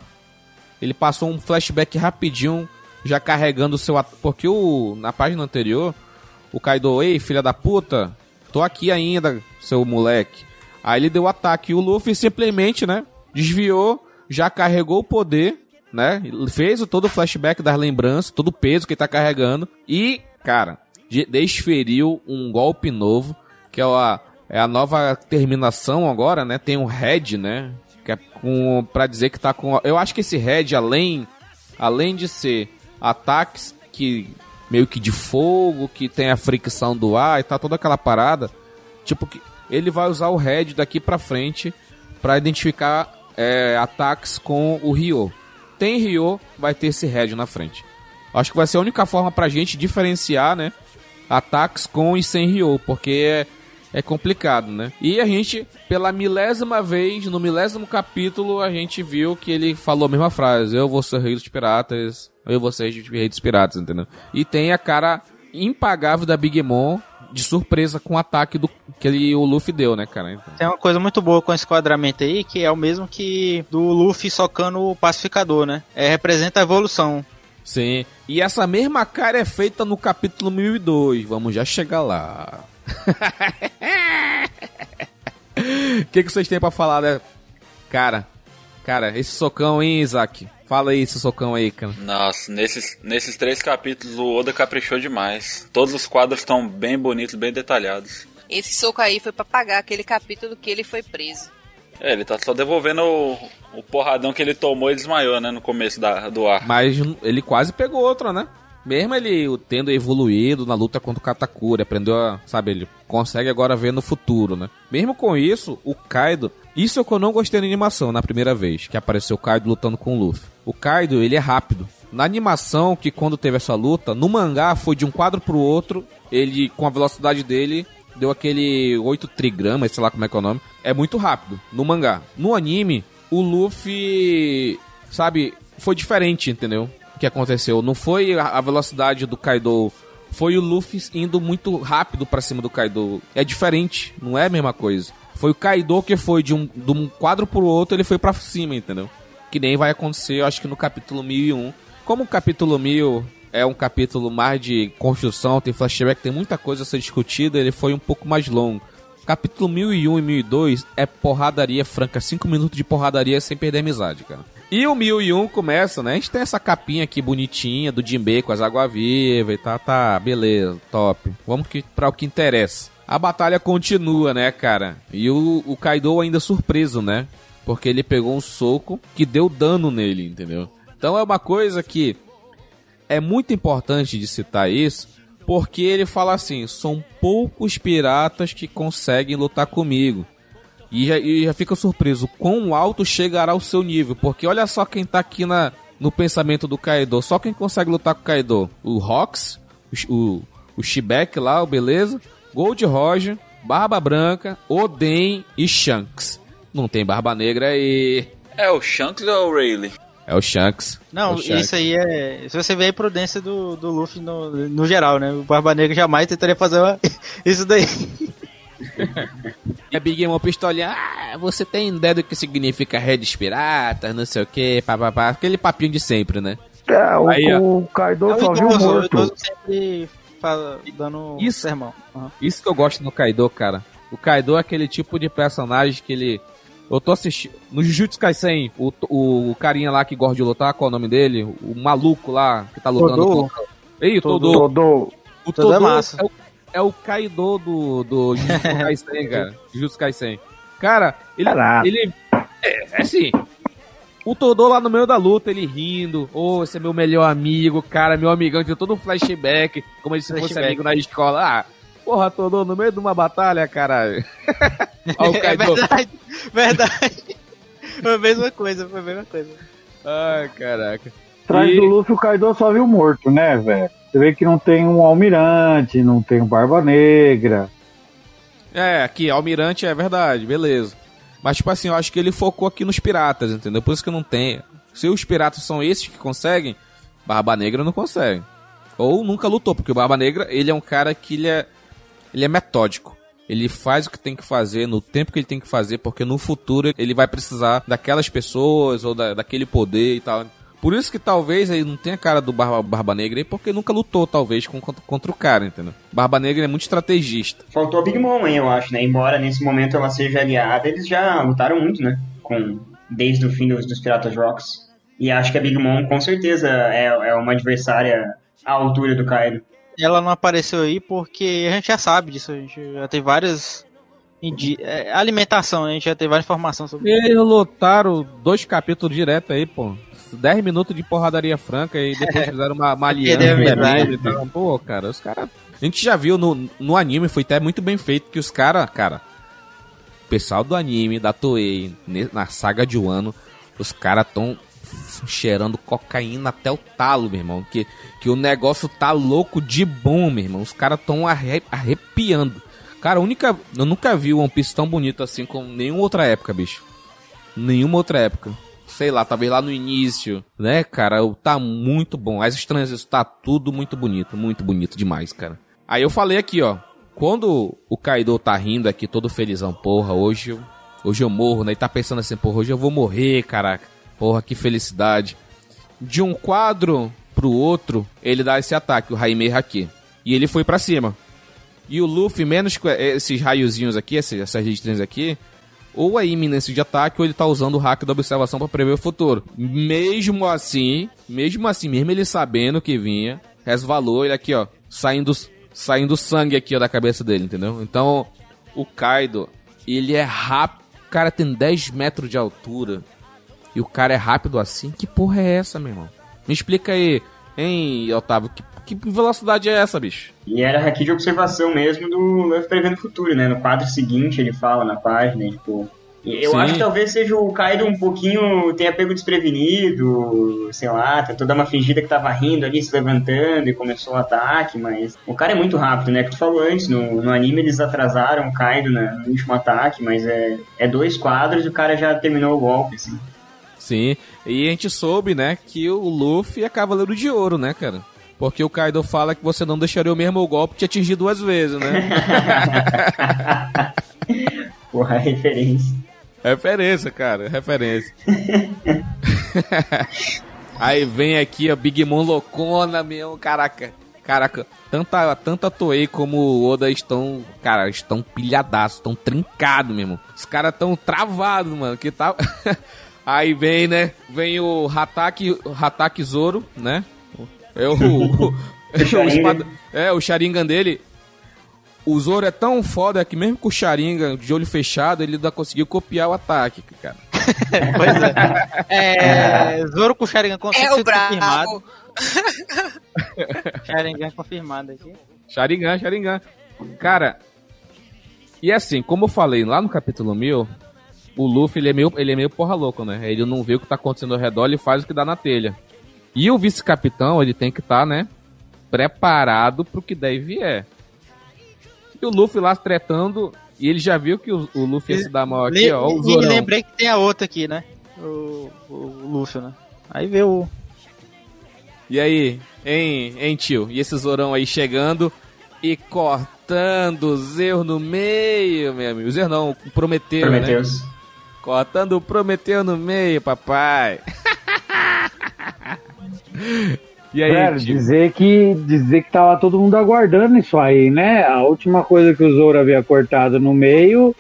Ele passou um flashback rapidinho, já carregando o seu. Porque o, na página anterior, o Kaido, ei, filha da puta, tô aqui ainda, seu moleque. Aí ele deu ataque e o Luffy simplesmente, né? Desviou, já carregou o poder, né? Fez todo o flashback das lembranças, todo o peso que ele tá carregando. E, cara, desferiu um golpe novo, que é a, é a nova terminação agora, né? Tem um head, né? Que é com, pra dizer que tá com... Eu acho que esse head, além, além de ser ataques que meio que de fogo, que tem a fricção do ar e tá toda aquela parada, tipo que ele vai usar o head daqui pra frente para identificar é, ataques com o Ryo. Tem Ryo, vai ter esse head na frente. Acho que vai ser a única forma pra gente diferenciar, né? Ataques com e sem Ryo, porque é, é complicado, né? E a gente, pela milésima vez, no milésimo capítulo, a gente viu que ele falou a mesma frase: Eu vou ser rei dos piratas, eu vou ser rei dos piratas, entendeu? E tem a cara impagável da Big Mom de surpresa com o ataque do, que ele, o Luffy deu, né, cara? Então. Tem uma coisa muito boa com esse quadramento aí, que é o mesmo que do Luffy socando o pacificador, né? É, representa a evolução. Sim. E essa mesma cara é feita no capítulo 1002. Vamos já chegar lá. O que, que vocês têm para falar, né? Cara, cara, esse socão, hein, Isaac? Fala aí esse socão aí, cara. Nossa, nesses, nesses três capítulos o Oda caprichou demais. Todos os quadros estão bem bonitos, bem detalhados. Esse soco aí foi para pagar aquele capítulo que ele foi preso. É, ele tá só devolvendo o, o porradão que ele tomou e desmaiou, né, no começo da, do ar. Mas ele quase pegou outra, né? Mesmo ele tendo evoluído na luta contra o Katakuri, aprendeu a, sabe, ele consegue agora ver no futuro, né? Mesmo com isso, o Kaido, isso é o que eu não gostei na animação na primeira vez, que apareceu o Kaido lutando com o Luffy. O Kaido, ele é rápido. Na animação, que quando teve essa luta, no mangá foi de um quadro pro outro, ele, com a velocidade dele, deu aquele 8 trigramas, sei lá como é que é o nome. É muito rápido, no mangá. No anime, o Luffy sabe, foi diferente, entendeu? O que aconteceu. Não foi a velocidade do Kaido, foi o Luffy indo muito rápido pra cima do Kaido. É diferente, não é a mesma coisa. Foi o Kaido que foi de um, de um quadro pro outro, ele foi pra cima, entendeu? Que nem vai acontecer, eu acho que no capítulo 1001. Como o capítulo 1000 é um capítulo mais de construção, tem flashback, tem muita coisa a ser discutida, ele foi um pouco mais longo. Capítulo 1001 e 1002 é porradaria franca, 5 minutos de porradaria sem perder amizade, cara. E o 1001 começa, né? A gente tem essa capinha aqui bonitinha do Jinbei com as águas vivas e tá, tá, beleza, top. Vamos que, pra o que interessa. A batalha continua, né, cara? E o, o Kaido ainda surpreso, né? Porque ele pegou um soco que deu dano nele, entendeu? Então é uma coisa que é muito importante de citar isso, porque ele fala assim: são poucos piratas que conseguem lutar comigo. E já, e já fica surpreso quão alto chegará o seu nível, porque olha só quem tá aqui na, no pensamento do Kaido. Só quem consegue lutar com o Kaido: o Rox, o, o, o Shibek lá, o beleza, Gold Roger, Barba Branca, Oden e Shanks. Não tem Barba Negra aí. É o Shanks ou o Rayleigh? É o Shanks. Não, É o Shanks. isso aí é. Se você vê a imprudência do, do Luffy no, no geral, né? O Barba Negra jamais tentaria fazer uma- isso daí. E a Big Mom pistolinha, ah, você tem ideia do que significa redes piratas, não sei o que, papapá, aquele papinho de sempre, né? É, o, Aí, o Kaido É só viu o morto. sempre fala- dando Isso. sermão. Aham. Isso que eu gosto no Kaido, cara. O Kaido é aquele tipo de personagem que ele. Eu tô assistindo. No Jujutsu Kaisen, o, o, o carinha lá que gosta de lutar, qual é o nome dele? O maluco lá que tá lutando Todô? com. Ei, o Todô. Todô. Todo. O Todô é Todô massa. é o, é o Kaido do, do Jujutsu Kaisen, cara. Jujutsu Kaisen. Cara, ele. Caraca. ele é, é assim. O Todô lá no meio da luta, ele rindo. Ô, esse é meu melhor amigo, cara, meu amigão. Tinha todo um flashback, como se fosse amigo na escola. Ah, porra, Todô, no meio de uma batalha, caralho. Ó, o É Kaido. verdade, verdade. Foi a mesma coisa, foi a mesma coisa. Ai, caraca. Atrás E- do Luffy, o Kaido só viu morto, né, velho? Você vê que não tem um almirante, não tem um Barba Negra. É, aqui, Almirante é verdade, beleza. Mas, tipo assim, eu acho que ele focou aqui nos piratas, entendeu? Por isso que não tem. Se os piratas são esses que conseguem, Barba Negra não consegue. Ou nunca lutou, porque o Barba Negra, ele é um cara que ele é, ele é metódico. Ele faz o que tem que fazer no tempo que ele tem que fazer, porque no futuro ele vai precisar daquelas pessoas ou da, daquele poder e tal. Por isso que talvez ele não tenha a cara do Barba, Barba Negra aí, porque nunca lutou, talvez, com, contra, o cara, entendeu? Barba Negra é muito estrategista. Faltou a Big Mom aí, eu acho, né? Embora nesse momento ela seja aliada, eles já lutaram muito, né? Com, desde o fim dos, dos Piratas Rocks. E acho que a Big Mom, com certeza, é, é uma adversária à altura do Kaido. Ela não apareceu aí porque a gente já sabe disso, a gente já tem várias. é, alimentação, a gente já tem várias informações sobre Eles lutaram dois capítulos direto aí, pô. 10 minutos de porradaria franca e depois fizeram uma, uma aliança. É verdade. e tal. Pô, cara, os caras. A gente já viu no, no anime, foi até muito bem feito que os caras, cara. O pessoal do anime, da Toei, na saga de Wano, os caras tão cheirando cocaína até o talo, meu irmão. Que, que o negócio tá louco de bom, meu irmão. Os caras tão arre- arrepiando. Cara, única. Eu nunca vi One Piece tão bonito assim como nenhuma outra época, bicho. Nenhuma outra época. Sei lá, talvez lá no início, né, cara? Tá muito bom. As transições tá tudo muito bonito. Muito bonito demais, cara. Aí eu falei aqui, ó. Quando o Kaido tá rindo aqui, todo felizão, porra, hoje hoje eu morro, né? E tá pensando assim, porra, hoje eu vou morrer, caraca. Porra, que felicidade. De um quadro pro outro, ele dá esse ataque, o Raimei Haki. E ele foi pra cima. E o Luffy, menos esses raiozinhos aqui, essas listrinhas aqui, ou é iminência de ataque, ou ele tá usando o hack da observação pra prever o futuro. Mesmo assim, mesmo assim, mesmo ele sabendo que vinha, resvalou ele aqui, ó, saindo, saindo sangue aqui, ó, da cabeça dele, entendeu? Então, o Kaido, ele é rápido, o cara tem 10 metros de altura, e o cara é rápido assim? Que porra é essa, meu irmão? Me explica aí, hein, Otávio, que, que velocidade é essa, bicho? E era aqui de observação mesmo do Luffy prevendo o futuro, né? No quadro seguinte ele fala na página, tipo... Eu Sim. acho que talvez seja o Kaido um pouquinho, tenha pego desprevenido, sei lá, tentou dar uma fingida que tava rindo ali, se levantando e começou o ataque, mas o cara é muito rápido, né? Que tu falou antes, no, no anime eles atrasaram o Kaido na- no último ataque, mas é, é dois quadros e o cara já terminou o golpe, assim. Sim, e a gente soube, né, que o Luffy é Cavaleiro de Ouro, né, cara? Porque o Kaido fala que você não deixaria o mesmo golpe te atingir duas vezes, né? Porra, referência. Referência, cara, referência. Aí vem aqui a Big Mom loucona, meu, caraca. Caraca, tanta, tanta Toei como o Oda estão, cara, estão pilhadaços, estão trincados mesmo. Os caras estão travados, mano, que tá... Aí vem, né, vem o Hataki, Hataki Zoro, né? É o, o, o espada, é, o Sharingan dele. O Zoro é tão foda que mesmo com o Sharingan de olho fechado, ele ainda conseguiu copiar o ataque, cara. pois é. é. Zoro com Sharingan é o confirmado. Sharingan confirmado aqui. Sharingan, Sharingan. Cara, e assim, como eu falei lá no capítulo 1000, o Luffy ele é meio, ele é meio porra louco, né? Ele não vê o que tá acontecendo ao redor, ele faz o que dá na telha. E o vice-capitão, ele tem que estar, tá, né? Preparado pro que daí vier. E o Luffy lá tretando, e ele já viu que o, o Luffy ia se dar mal aqui, Le ó. O e lembrei que tem a outra aqui, né? O, o, o Luffy, né? Aí vê o. E aí, hein, hein, tio? E esse Zorão aí chegando e cortando o Zerro no meio, meu amigo. O Zerro não, Prometeu, Prometeus. né? Cortando o Prometeu no meio, papai. E aí, Velho, dizer que dizer que tava todo mundo aguardando isso aí, né? A última coisa que o Zoro havia cortado no meio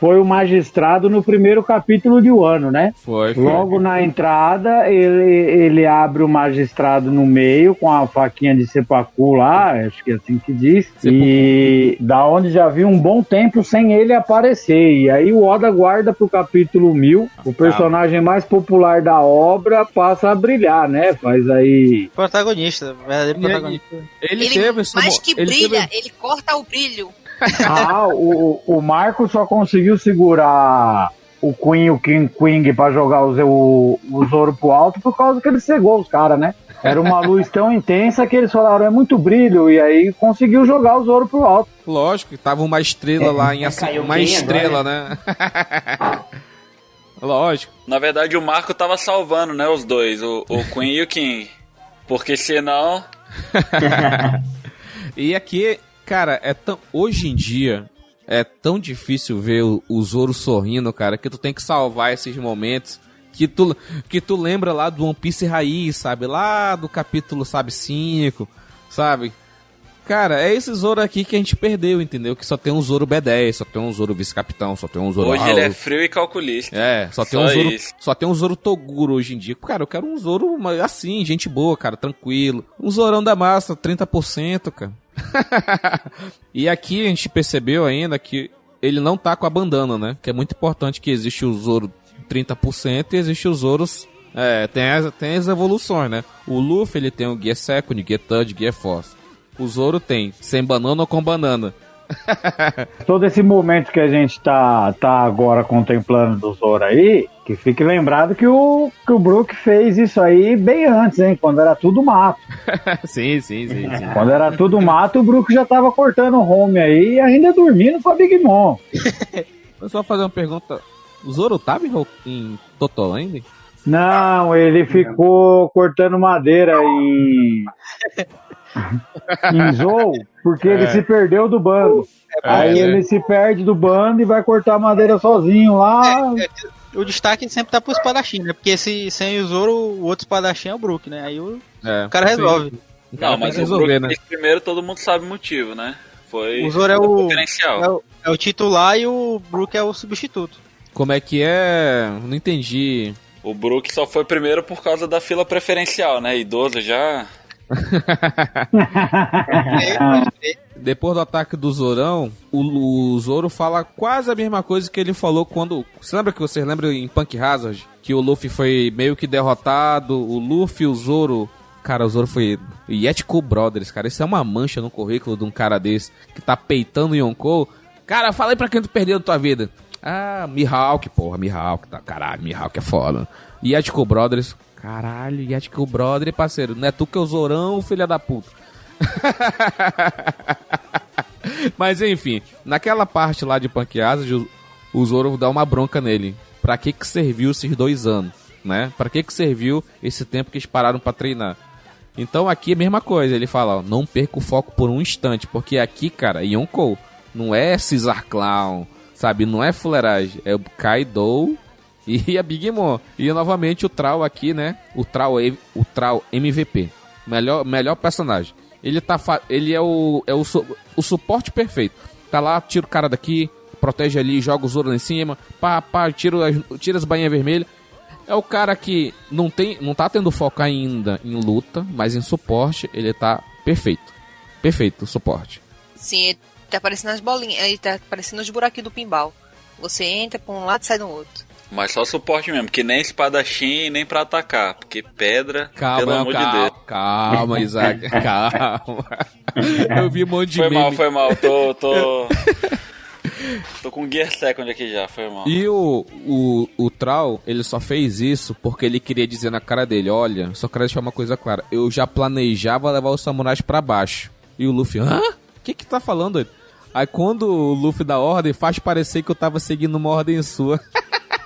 foi o magistrado no primeiro capítulo de um ano, né? Foi, foi. Logo na entrada, ele, ele abre o magistrado no meio com a faquinha de sepacu lá, acho que é assim que diz, Sepacu. e da onde já vi um bom tempo sem ele aparecer. E aí o Oda guarda pro capítulo 1000, o personagem mais popular da obra passa a brilhar, né? Faz aí... Protagonista, verdadeiro protagonista. Ele, ele teve... Mais que ele brilha, teve... ele corta o brilho. Ah, o, o Marco só conseguiu segurar o Queen e o King Queen pra jogar o, o, o Zoro pro alto por causa que ele cegou os caras, né? Era uma luz tão intensa que eles falaram, é muito brilho, e aí conseguiu jogar o Zoro pro alto. Lógico, tava uma estrela é, lá em assim, uma estrela, agora? né? Lógico. Na verdade, o Marco tava salvando, né, os dois, o, o Queen e o King. Porque senão. e aqui Cara, é tão. Hoje em dia, é tão difícil ver o, o Zoro sorrindo, cara, que tu tem que salvar esses momentos. Que tu, que tu lembra lá do One Piece raiz, sabe? Lá do capítulo, sabe, 5, sabe? Cara, é esse Zoro aqui que a gente perdeu, entendeu? Que só tem um Zoro B10, só tem um Zoro vice-capitão, só tem um Zoro... Hoje ele é frio e calculista. É, só tem só um Zoro... Isso. Só tem um Zoro Toguro hoje em dia. Cara, eu quero um Zoro assim, gente boa, cara, tranquilo. Um Zorão da massa, 30%, cara. e aqui a gente percebeu ainda que ele não tá com a bandana, né? Que é muito importante que existe o Zoro 30% e existe os Zoros. É, tem as, tem as evoluções, né? O Luffy ele tem o Gear Second, Gear Third, Gear Force. O Zoro tem sem banana ou com banana. Todo esse momento que a gente tá, tá agora contemplando do Zoro aí, que fique lembrado que o, que o Brook fez isso aí bem antes, hein? Quando era tudo mato. sim, sim, sim, sim, Quando era tudo mato, o Brook já tava cortando o home aí e ainda dormindo com a Big Mom. Vou só fazer uma pergunta. O Zoro tava em, em Totoland? Não, ele ficou cortando madeira em Zou, porque é. ele se perdeu do bando. É, Aí é, ele se perde do bando e vai cortar madeira sozinho lá. É, é, o destaque sempre tá pro espadachim, né? Porque se, sem o Zoro, o outro espadachim é o Brook, né? Aí o, o cara resolve. Não, mas resolver, Brook, né? primeiro todo mundo sabe o motivo, né? Foi o Zoro é o, é o, é o titular e o Brook é o substituto. Como é que é? Não entendi. O Brook só foi primeiro por causa da fila preferencial, né? Idoso já. Depois do ataque do Zorão, o, o Zoro fala quase a mesma coisa que ele falou quando. Você lembra que vocês lembram em Punk Hazard? Que o Luffy foi meio que derrotado, o Luffy e o Zoro. Cara, o Zoro foi. Yetiko Brothers, cara. Isso é uma mancha no currículo de um cara desse que tá peitando Yonkou. Cara, fala aí pra quem tu perdeu tua vida. Ah, Mihawk, porra, Mihawk, tá, caralho, Mihawk é foda. Yetiko Brothers, Caralho, Yatic o brother, parceiro. Não é tu que é o Zorão, filha da puta. Mas enfim, naquela parte lá de Panqueadas, o Zoro dá uma bronca nele. Pra que que serviu esses dois anos? né? Para que que serviu esse tempo que eles pararam para treinar? Então aqui é a mesma coisa, ele fala, ó, não perca o foco por um instante, porque aqui, cara, Yonkou não é Caesar Clown, sabe? Não é fuleiragem, é o Kaido e a Big Mom. E novamente o Trau aqui, né? O Trau, o Trau MVP. Melhor, melhor personagem. Ele tá ele é o é o, o suporte perfeito. Tá lá, tira o cara daqui, protege ali, joga o Zoro lá em cima, pá, pá, tira as, tira as bainhas vermelhas. É o cara que não tem, não tá tendo foco ainda em luta, mas em suporte ele tá perfeito. Perfeito, o suporte. Sim, ele tá parecendo as bolinhas, ele tá parecendo os buraquinhos do pinball. Você entra pra um lado e sai do outro. Mas só suporte mesmo, que nem espadachim nem pra atacar, porque pedra, calma, pelo amor calma, de Deus. Calma, Isaac, calma. Eu vi um monte de Foi meme. mal, foi mal, tô, tô... tô com Gear Second aqui já, foi mal. E o, o, o Trau, ele só fez isso porque ele queria dizer na cara dele, olha, só quero deixar uma coisa clara, eu já planejava levar os samurais pra baixo. E o Luffy, hã? O que que tá falando? Aí quando o Luffy dá ordem, faz parecer que eu tava seguindo uma ordem sua.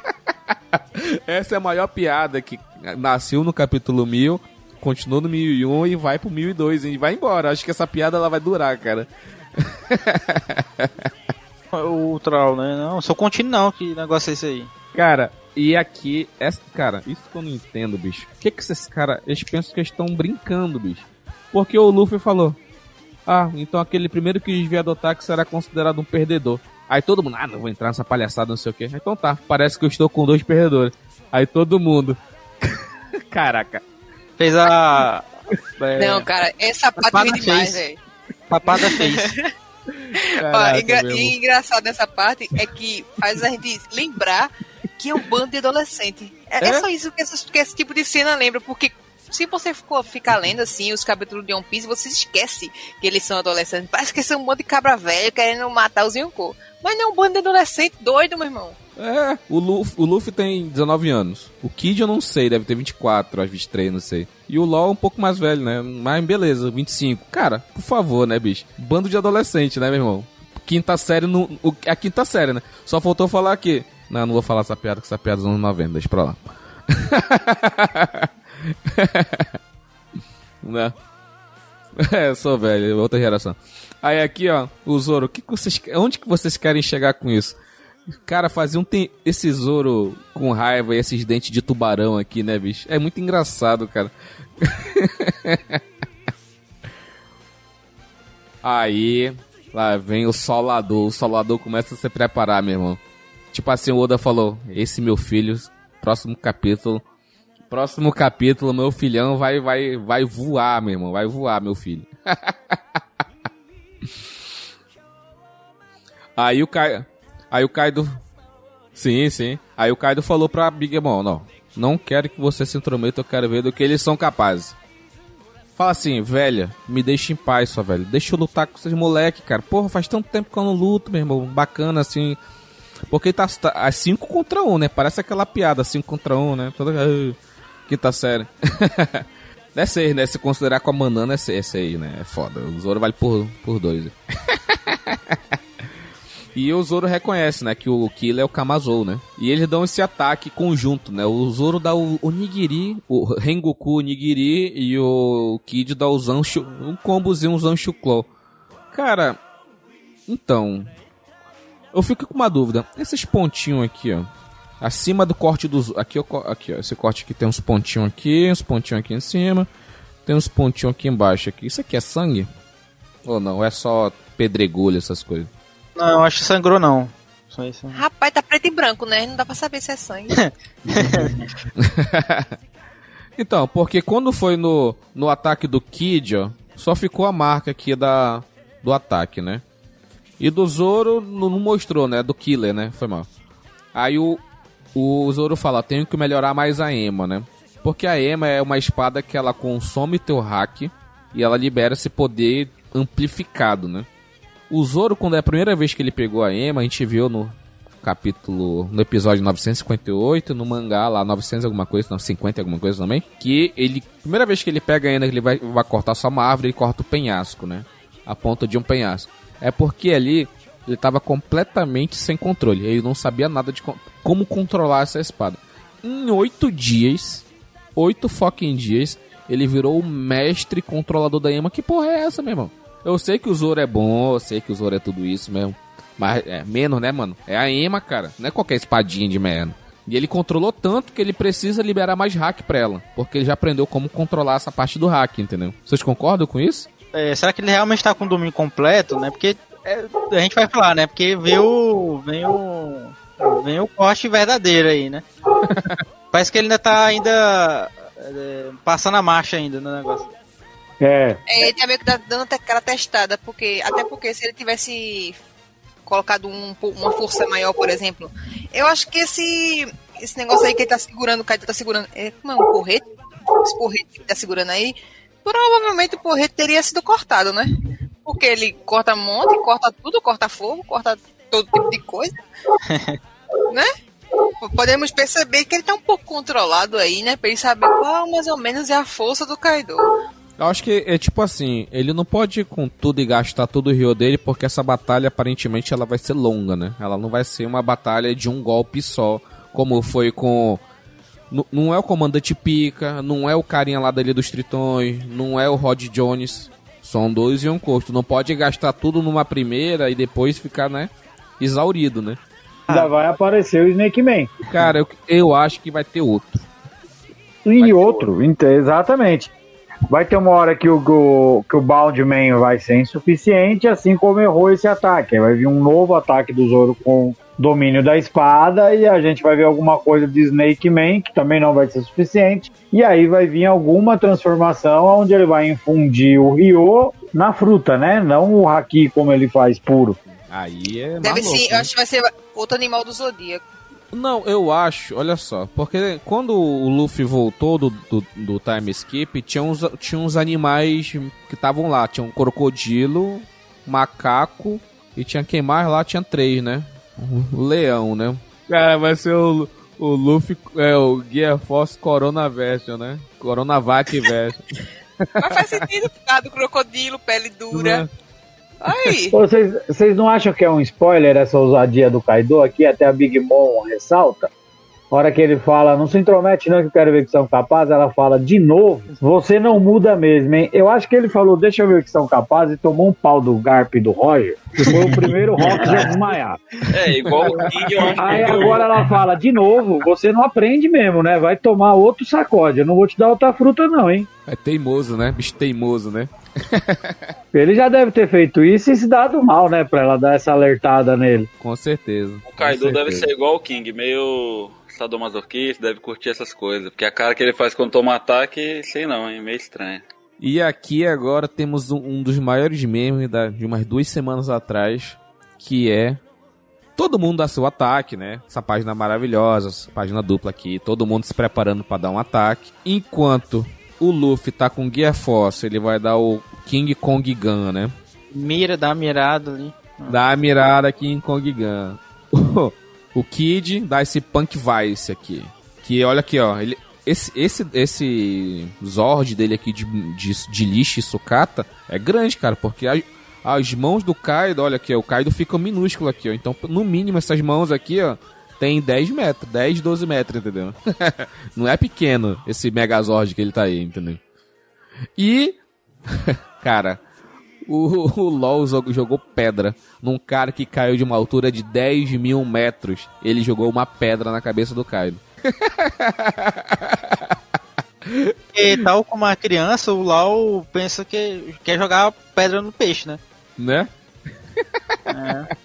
Essa é a maior piada que nasceu no capítulo 1000, continuou no 1001 e vai pro 1002 e vai embora. Acho que essa piada ela vai durar, cara. O Troll, né? Não, sou contínuo não, que negócio é esse aí? Cara, e aqui, essa, cara, isso que eu não entendo, bicho. O que que esses caras, eles pensam que eles estão brincando, bicho? Porque o Luffy falou, ah, então aquele primeiro que desvia adotar que será considerado um perdedor. Aí todo mundo, ah, não vou entrar nessa palhaçada, não sei o quê. Então tá, parece que eu estou com dois perdedores. Aí todo mundo. Caraca. Fez a. é, Não, cara, essa parte Papada é demais, velho. Papada fez. Ó, Caraca, engra- meu e engraçado nessa parte é que faz a gente lembrar que é um bando de adolescente. É, é É? só isso que, essas- que esse tipo de cena lembra, porque se você for ficar lendo assim os capítulos de One Piece, você esquece que eles são adolescentes. Parece que são um monte de cabra velho querendo matar os Yonkou. Mas não é um bando de adolescente doido, meu irmão. É, o Luffy, o Luffy tem 19 anos. O Kid eu não sei, deve ter 24, acho 23, não sei. E o LOL é um pouco mais velho, né? Mas beleza, 25. Cara, por favor, né, bicho? Bando de adolescente, né, meu irmão? Quinta série, no, o- a quinta série, né? Só faltou falar aqui. Não, não vou falar essa piada, que essa piada é dos anos 90, deixa pra lá. né? É, sou velho, outra geração. Aí aqui, ó, o Zoro, que que vocês, onde que vocês querem chegar com isso? Cara, fazer um tem esse Zoro com raiva e esses dentes de tubarão aqui, né, bicho? É muito engraçado, cara. Aí, lá vem o solador. O solador começa a se preparar, meu irmão. Tipo assim, o Oda falou: Esse meu filho, próximo capítulo. Próximo capítulo, meu filhão vai, vai, vai voar, meu irmão. Vai voar, meu filho. Aí o Kai, aí o Kaido, sim, sim. Aí o Kaido falou pra Big Mom, não, não quero que você se intrometa, eu quero ver do que eles são capazes. Fala assim, velha, me deixa em paz, sua velha. Deixa eu lutar com esses moleque, cara. Porra, faz tanto tempo que eu não luto, meu irmão. Bacana, assim. Porque tá, tá é 5 contra 1, um, né? Parece aquela piada, 5 contra 1, um, né? Toda quinta série. é seis, né? Se considerar com a Manana, é seis, aí, né? É foda. O Zoro vale por, por dois. E o Zoro reconhece, né, que o Killer é o Kamazou, né? E eles dão esse ataque conjunto, né? O Zoro dá o Onigiri, o Rengoku Onigiri e o Kid dá o Zanshu, um combozinho, um Zanshu Claw. Cara, então, eu fico com uma dúvida. Esses pontinhos aqui, ó, acima do corte dos, aqui, ó, aqui, ó, esse corte aqui tem uns pontinhos aqui, uns pontinhos aqui em cima, tem uns pontinhos aqui embaixo aqui. Isso aqui é sangue? Ou não? É só pedregulho essas coisas? Não, acho que sangrou não. Só isso. Rapaz, tá preto e branco, né? Não dá pra saber se é sangue. Então, porque quando foi no, no ataque do Kid, ó, só ficou a marca aqui da, do ataque, né? E do Zoro não, não mostrou, né? Do Killer, né? Foi mal. Aí o, o Zoro fala, tenho que melhorar mais a Ema, né? Porque a Ema é uma espada que ela consome teu hack e ela libera esse poder amplificado, né? O Zoro, quando é a primeira vez que ele pegou a Ema, a gente viu no capítulo, no episódio 958, no mangá lá, 900 alguma coisa, 950 alguma coisa também, que ele, primeira vez que ele pega a Ema, ele vai, vai cortar só uma árvore, ele corta o penhasco, né? A ponta de um penhasco. É porque ali ele estava completamente sem controle, ele não sabia nada de co- como controlar essa espada. em oito dias, oito fucking dias, ele virou o mestre controlador da Ema. Que porra é essa, meu irmão? Eu sei que o Zoro é bom, eu sei que o Zoro é tudo isso mesmo. Mas é menos, né, mano? É a Ema, cara. Não é qualquer espadinha de merda. E ele controlou tanto que ele precisa liberar mais hack pra ela. Porque ele já aprendeu como controlar essa parte do hack, entendeu? Vocês concordam com isso? É, será que ele realmente tá com o domínio completo, né? Porque é, a gente vai falar, né? Porque veio, vem o vem o corte verdadeiro aí, né? Parece que ele ainda tá ainda é, passando a marcha ainda no negócio. É. É, ele tá meio que tá dando até aquela testada, porque até porque se ele tivesse colocado um, uma força maior, por exemplo, eu acho que esse esse negócio aí que ele tá segurando, o Kaido tá segurando, é como é um porrete? Esse porrete que ele tá segurando aí, provavelmente o porrete teria sido cortado, né? Porque ele corta monte, corta tudo, corta fogo, corta todo tipo de coisa. né? Podemos perceber que ele tá um pouco controlado aí, né? Pra ele saber qual mais ou menos é a força do Kaido. Eu acho que é tipo assim, ele não pode ir com tudo e gastar todo o rio dele, porque essa batalha aparentemente ela vai ser longa, né? Ela não vai ser uma batalha de um golpe só, como foi com não é o comandante Pica, não é o carinha lá dali dos Tritões, não é o Rod Jones. São dois e um custo. Não pode gastar tudo numa primeira e depois ficar, né? Exaurido, né? Ainda vai aparecer o Snake Man. Cara, eu, eu acho que vai ter outro. E outro, outro, exatamente. Vai ter uma hora que o, que o Boundman vai ser insuficiente, assim como errou esse ataque. Vai vir um novo ataque do Zoro com domínio da espada e a gente vai ver alguma coisa de Snake Man, que também não vai ser suficiente. E aí vai vir alguma transformação onde ele vai infundir o Ryo na fruta, né? Não o Haki como ele faz puro. Aí é Deve maluco, sim, né? eu acho que vai ser outro animal do Zodíaco. Não, eu acho, olha só, porque quando o Luffy voltou do, do, do time skip, tinha uns, tinha uns animais que estavam lá. Tinha um crocodilo, macaco e tinha quem mais lá? Tinha três, né? O leão, né? Cara, vai ser o, o Luffy, é o Gear Force Corona Version, né? Coronavac Version. Mas faz sentido por causa do crocodilo, pele dura. Aí. Vocês, vocês não acham que é um spoiler essa ousadia do Kaido aqui? Até a Big Mom ressalta. A hora que ele fala, não se intromete não que eu quero ver que são capazes, ela fala, de novo, você não muda mesmo, hein? Eu acho que ele falou, deixa eu ver que são capazes, e tomou um pau do Garp e do Roger, que foi o primeiro rock a desmaiar. É, igual o King, eu acho Aí agora ela fala, de novo, você não aprende mesmo, né? Vai tomar outro sacode, eu não vou te dar outra fruta não, hein? É teimoso, né? Bicho teimoso, né? Ele já deve ter feito isso e se dado mal, né? Pra ela dar essa alertada nele. Com certeza. o Kaido Com deve certeza. ser igual o King, meio sadomasoquista, deve curtir essas coisas. Porque a cara que ele faz quando toma ataque, sei não, hein? Meio estranho. E aqui agora temos um, um dos maiores memes da- de umas duas semanas atrás, que é todo mundo dá seu ataque, né? Essa página maravilhosa, essa página dupla aqui, todo mundo se preparando pra dar um ataque. Enquanto o Luffy tá com Gear Force, ele vai dar o King Kong Gun, né? Mira, dá uma mirada ali. Dá a mirada aqui em Kong Gun. O, Kid dá esse Punk Vice aqui. Que olha aqui, ó. Ele, esse, esse, esse Zord dele aqui de, de, de lixo e sucata é grande, cara. Porque a- as mãos do Kaido, olha aqui, o Kaido fica minúsculo aqui, ó. Então, no mínimo, essas mãos aqui, ó, tem 10 metros, 10, 12 metros, entendeu? Não é pequeno esse Megazord que ele tá aí, entendeu? E, cara, o, o LoL jogou pedra num cara que caiu de uma altura de 10 mil metros. Ele jogou uma pedra na cabeça do Kaido. E tal como a criança, o Lau pensa que quer jogar pedra no peixe, né? Né? É.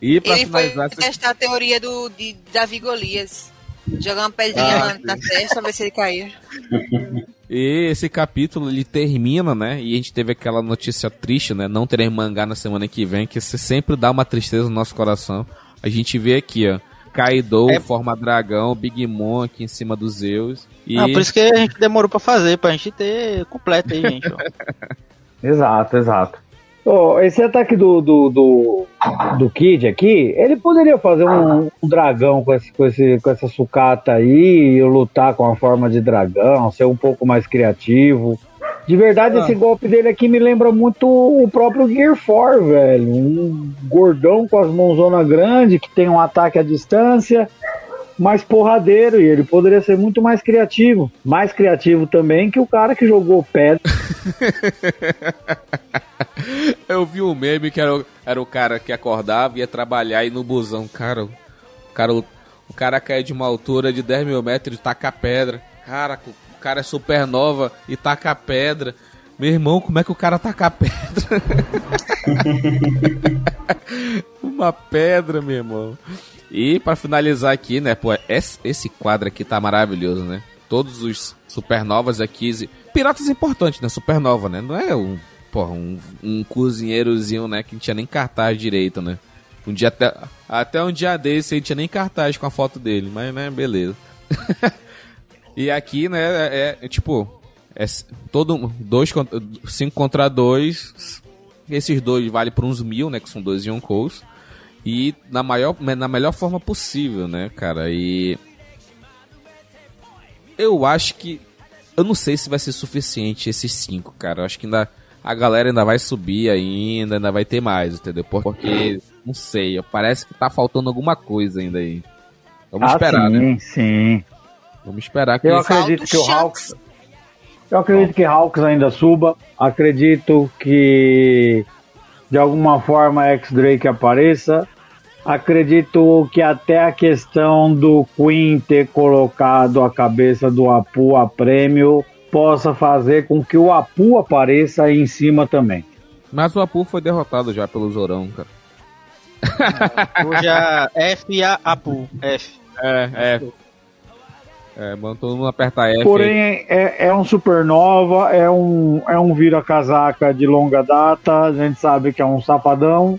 E pra Ele foi finalizar, testar a teoria do, de Davi Golias. Jogar uma pedrinha Ah, na, na testa, ver se ele caía. E esse capítulo ele termina, né? E a gente teve aquela notícia triste, né? Não teremos mangá na semana que vem, que sempre dá uma tristeza no nosso coração. A gente vê aqui, ó. Kaido, É. forma dragão, Big Mom aqui em cima dos Zeus. E Ah, por isso que a gente demorou pra fazer, pra gente ter completo aí, gente. ó. Exato, exato. Ô, esse ataque do, do, do, do Kid aqui, ele poderia fazer um, um dragão com, esse, com, esse, com essa sucata aí, e lutar com a forma de dragão, ser um pouco mais criativo. De verdade, Ah. esse golpe dele aqui me lembra muito o próprio Gear 4, velho. Um gordão com as mãozonas grandes, que tem um ataque à distância. Mais porradeiro e ele poderia ser muito mais criativo. Mais criativo também que o cara que jogou pedra. Eu vi um meme que era, o- era o cara que acordava, ia trabalhar e no busão, cara, o cara, o, o cara cai de uma altura de 10 mil metros e taca pedra. Cara, o cara é supernova e taca pedra. Meu irmão, como é que o cara taca pedra? uma pedra, meu irmão. E pra finalizar aqui, né, pô, esse, quadro aqui tá maravilhoso, né? Todos os supernovas aqui. Piratas é importante, né? Supernova, né? Não é um, porra, um, um cozinheirozinho, né? Que não tinha nem cartaz direito, né? Um dia até, até um dia desse aí tinha nem cartaz com a foto dele, mas, né, beleza. e aqui, né, é, é, tipo, é todo dois, cinco contra dois. Esses dois vale por uns mil, né? Que são dois Yonkous. E na, maior, na melhor forma possível, né, cara? E. Eu acho que. Eu não sei se vai ser suficiente esses cinco, cara. Eu acho que ainda. A galera ainda vai subir ainda, ainda vai ter mais, entendeu? Porque, não sei, parece que tá faltando alguma coisa ainda aí. Vamos esperar, ah, sim, né? sim. Vamos esperar que Eu acredito que o Hawks. Eu acredito que Hawks ainda suba. Acredito que de alguma forma X-Drake apareça. Acredito que até a questão do Queen ter colocado a cabeça do Apu a prêmio possa fazer com que o Apu apareça aí em cima também. Mas o Apu foi derrotado já pelo Zorão, cara. Hoje a F e a Apu. F. É, é. É, mano, todo mundo apertar F. Porém, é, é um supernova, é um, é um vira-casaca de longa data, a gente sabe que é um safadão,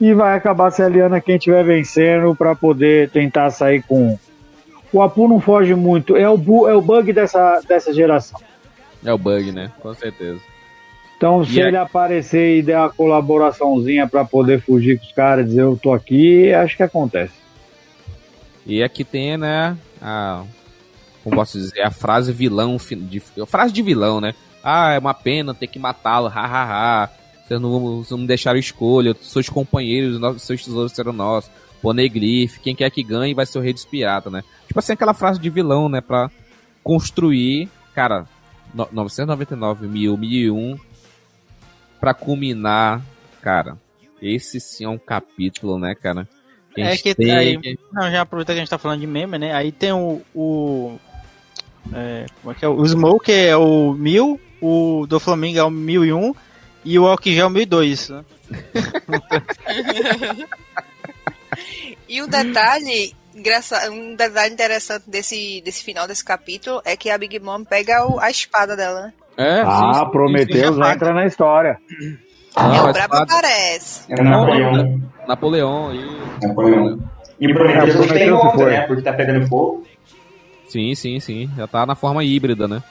e vai acabar se aliando a quem estiver vencendo para poder tentar sair com. O Apu não foge muito, é o, bu- é o bug dessa, dessa geração. É o bug, né? Com certeza. Então, se E é- ele aparecer e der uma colaboraçãozinha para poder fugir com os caras e dizer eu tô aqui, acho que acontece. E aqui tem, né, a. Como posso dizer? A frase vilão. De, a frase de vilão, né? Ah, é uma pena ter que matá-lo, hahaha. Vocês não, não me deixaram escolha, seus companheiros, nossos- seus tesouros serão nossos. Poneglyph, quem quer que ganhe vai ser o rei dos piratas, né? Tipo assim, aquela frase de vilão, né? Pra construir, cara, no- 999, 1000, 1001, pra culminar, cara. Esse sim é um capítulo, né, cara? a É que tem aí- que- Não, já aproveita que a gente tá falando de meme, né? Aí tem o. o é, como é que é? O Smoke é o 1000, o do Flamengo é o 1001 e o Alkija é o 1002. Né? E um detalhe, engraçado, um detalhe interessante desse, desse final desse capítulo é que a Big Mom pega o- a espada dela, né? É, ah, sim, sim, Prometheus sim. vai entrar na história. Ah, é o brabo aparece. É o Napoleão. Napoleão e. Napoleão. E o É, Prometheus o hoje tá em Prometheus volta, foi. né? Porque tá pegando fogo. Sim, sim, sim. Já tá na forma híbrida, né?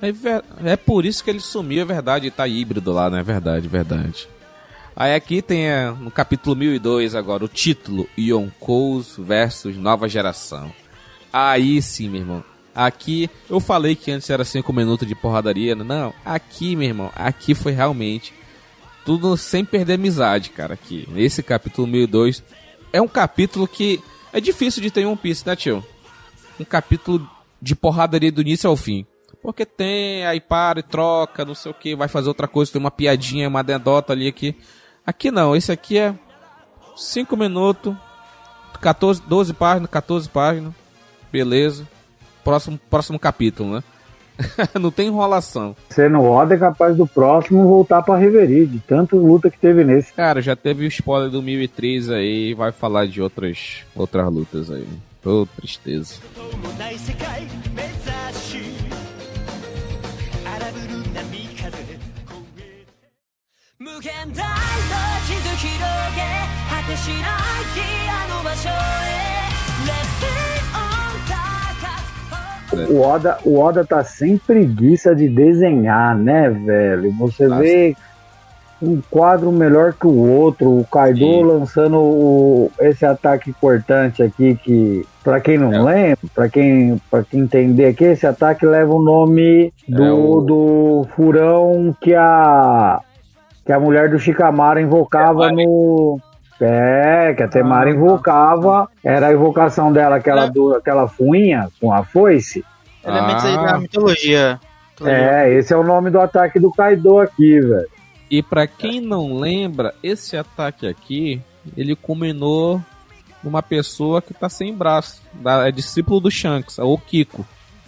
É, é por isso que ele sumiu, é verdade, tá híbrido lá, né? Verdade, verdade. Aí aqui tem é, no capítulo 1002 agora o título Yonkous versus Nova Geração. Aí sim, meu irmão. Aqui eu falei que antes era 5 minutos de porradaria, né? não. Aqui, meu irmão, aqui foi realmente tudo sem perder amizade, cara. Aqui nesse capítulo 1002 é um capítulo que é difícil de ter em One Piece, né, tio? um capítulo de porradaria do início ao fim. Porque tem, aí para e troca, não sei o que, vai fazer outra coisa, tem uma piadinha, uma anedota ali aqui. Aqui não, esse aqui é 5 minutos, 14, 12 páginas, 14 páginas, beleza. Próximo, próximo capítulo, né? não tem enrolação. Sendo Oda é capaz do próximo voltar pra Reverie, de tanto luta que teve nesse. Cara, já teve o spoiler do 1003 aí, vai falar de outras, outras lutas aí. Ô, tristeza. 無限大の地図広げ果てしないあの場所へ Let's stay on target O Oda, o Oda tá sem preguiça de desenhar, né, velho? Você Tá. vê um quadro melhor que o outro, o Kaido Sim. lançando o- esse ataque cortante aqui que, pra quem não É. lembra, pra quem, pra quem entender aqui, esse ataque leva o nome do, É o- do furão que a que a mulher do Shikamaru invocava É, no É, que a Temara invocava, era a invocação dela, aquela, do, aquela fuinha com a foice. Elementos aí Ah. da mitologia. É, esse é o nome do ataque do Kaido aqui, velho. E pra quem não lembra, esse ataque aqui, ele culminou numa pessoa que tá sem braço. Da, é discípulo do Shanks, é o Kiko.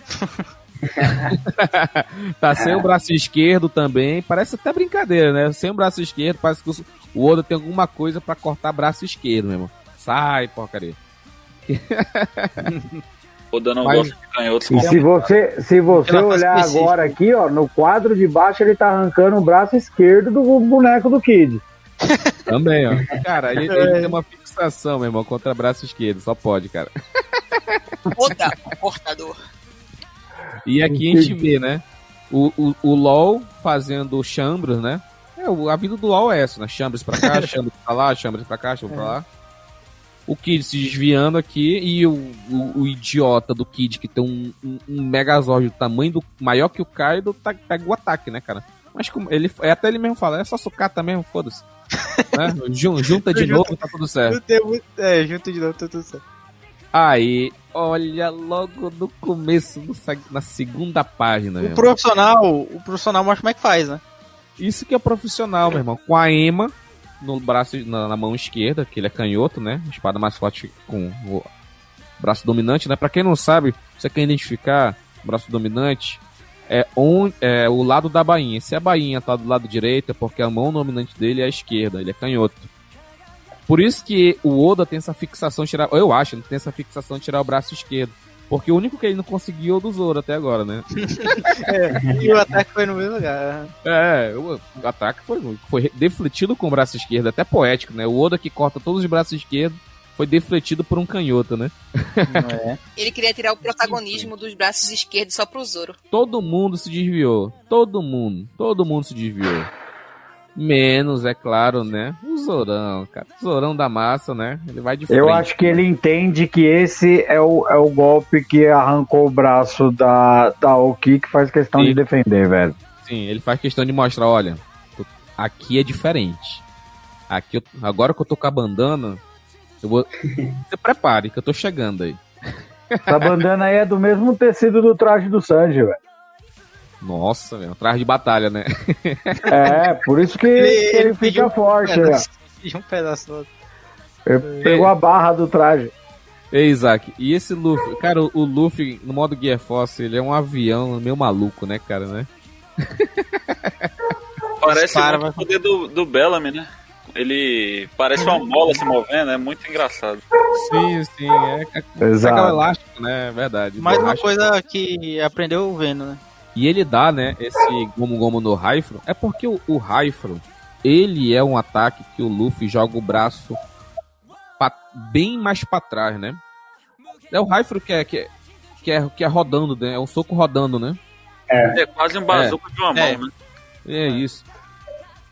tá sem o braço esquerdo também. Parece até brincadeira, né? Sem o braço esquerdo, parece que o- Oda tem alguma coisa pra cortar braço esquerdo, meu irmão. Sai, porcaria. O Dano Mas- gosta de canhotos E se você, se você olhar agora aqui, ó, no quadro de baixo ele tá arrancando o braço esquerdo do boneco do Kid. Também, ó. Cara, ele, ele tem uma fixação, meu irmão, contra braço esquerdo. Só pode, cara. Oda, portador. E aqui a gente vê, né? O, o, o LOL fazendo o Chambres, né? É, a vida do LOL é essa, né? Chambres pra cá, Chambres pra lá, Chambres pra cá, Chambres pra lá. O Kid se desviando aqui e o, o, o idiota do Kid, que tem um, um, um Megazord do tamanho do. maior que o Kaido, tá, pega o ataque, né, cara? Mas como ele, é, até ele mesmo fala, é só sucata mesmo, foda-se. né? Jun- Junta de Junta. novo, tá tudo certo. É, junto de novo, tá tudo certo. Aí, olha logo no começo, no na segunda página. O profissional, o profissional mostra como é que faz, né? Isso que é profissional, meu irmão. Com a Ema no braço, na, na mão esquerda, que ele é canhoto, né? Espada mais forte com o braço dominante, né? Pra quem não sabe, você quer identificar o braço dominante, é, on, é o lado da bainha. Se a bainha tá do lado direito, é porque a mão dominante dele é a esquerda, ele é canhoto. Por isso que o Oda tem essa fixação de tirar. Eu acho, ele tem essa fixação de tirar o braço esquerdo. Porque o único que ele não conseguiu é o do Zoro até agora, né? E o ataque foi no mesmo lugar. É, o o ataque foi, foi defletido com o braço esquerdo, até poético, né? O Oda que corta todos os braços esquerdos foi defletido por um canhoto, né? É. Ele queria tirar o protagonismo dos braços esquerdos só pro Zoro. Todo mundo se desviou. Todo mundo. Todo mundo se desviou. Menos, é claro, né? O Zorão, cara. O Zorão da massa, né? Ele vai de frente. Eu acho que ele entende que esse é o, é o golpe que arrancou o braço da, da Oki, que faz questão Sim. de defender, velho. Sim, ele faz questão de mostrar, olha, aqui é diferente. Aqui, eu- agora que eu tô com a bandana, eu vou... Se prepare, que eu tô chegando aí. Essa bandana aí é do mesmo tecido do traje do Sanji, velho. Nossa, velho, traje de batalha, né? É, por isso que ele, ele pediu fica forte, um né? pedaço, pediu um pedaço do- Ele pegou a barra do traje. Ei, Isaac, e esse Luffy? Cara, o, Luffy, no modo Gear Force, ele é um avião meio maluco, né, cara, né? Parece Para, o poder do, do Bellamy, né? Ele parece uma mola se movendo, é muito engraçado. Sim, sim, é, é, é elástico, né, é verdade. Mais uma coisa que aprendeu vendo, né? E ele dá, né, esse Gomu Gomu no Raifro, é porque o, o Raifro, ele é um ataque que o Luffy joga o braço pa- bem mais pra trás, né? É o Raifro que é, que é, que é, que é rodando, né? É um soco rodando, né? É quase um bazuca de uma É. mão, né? É isso.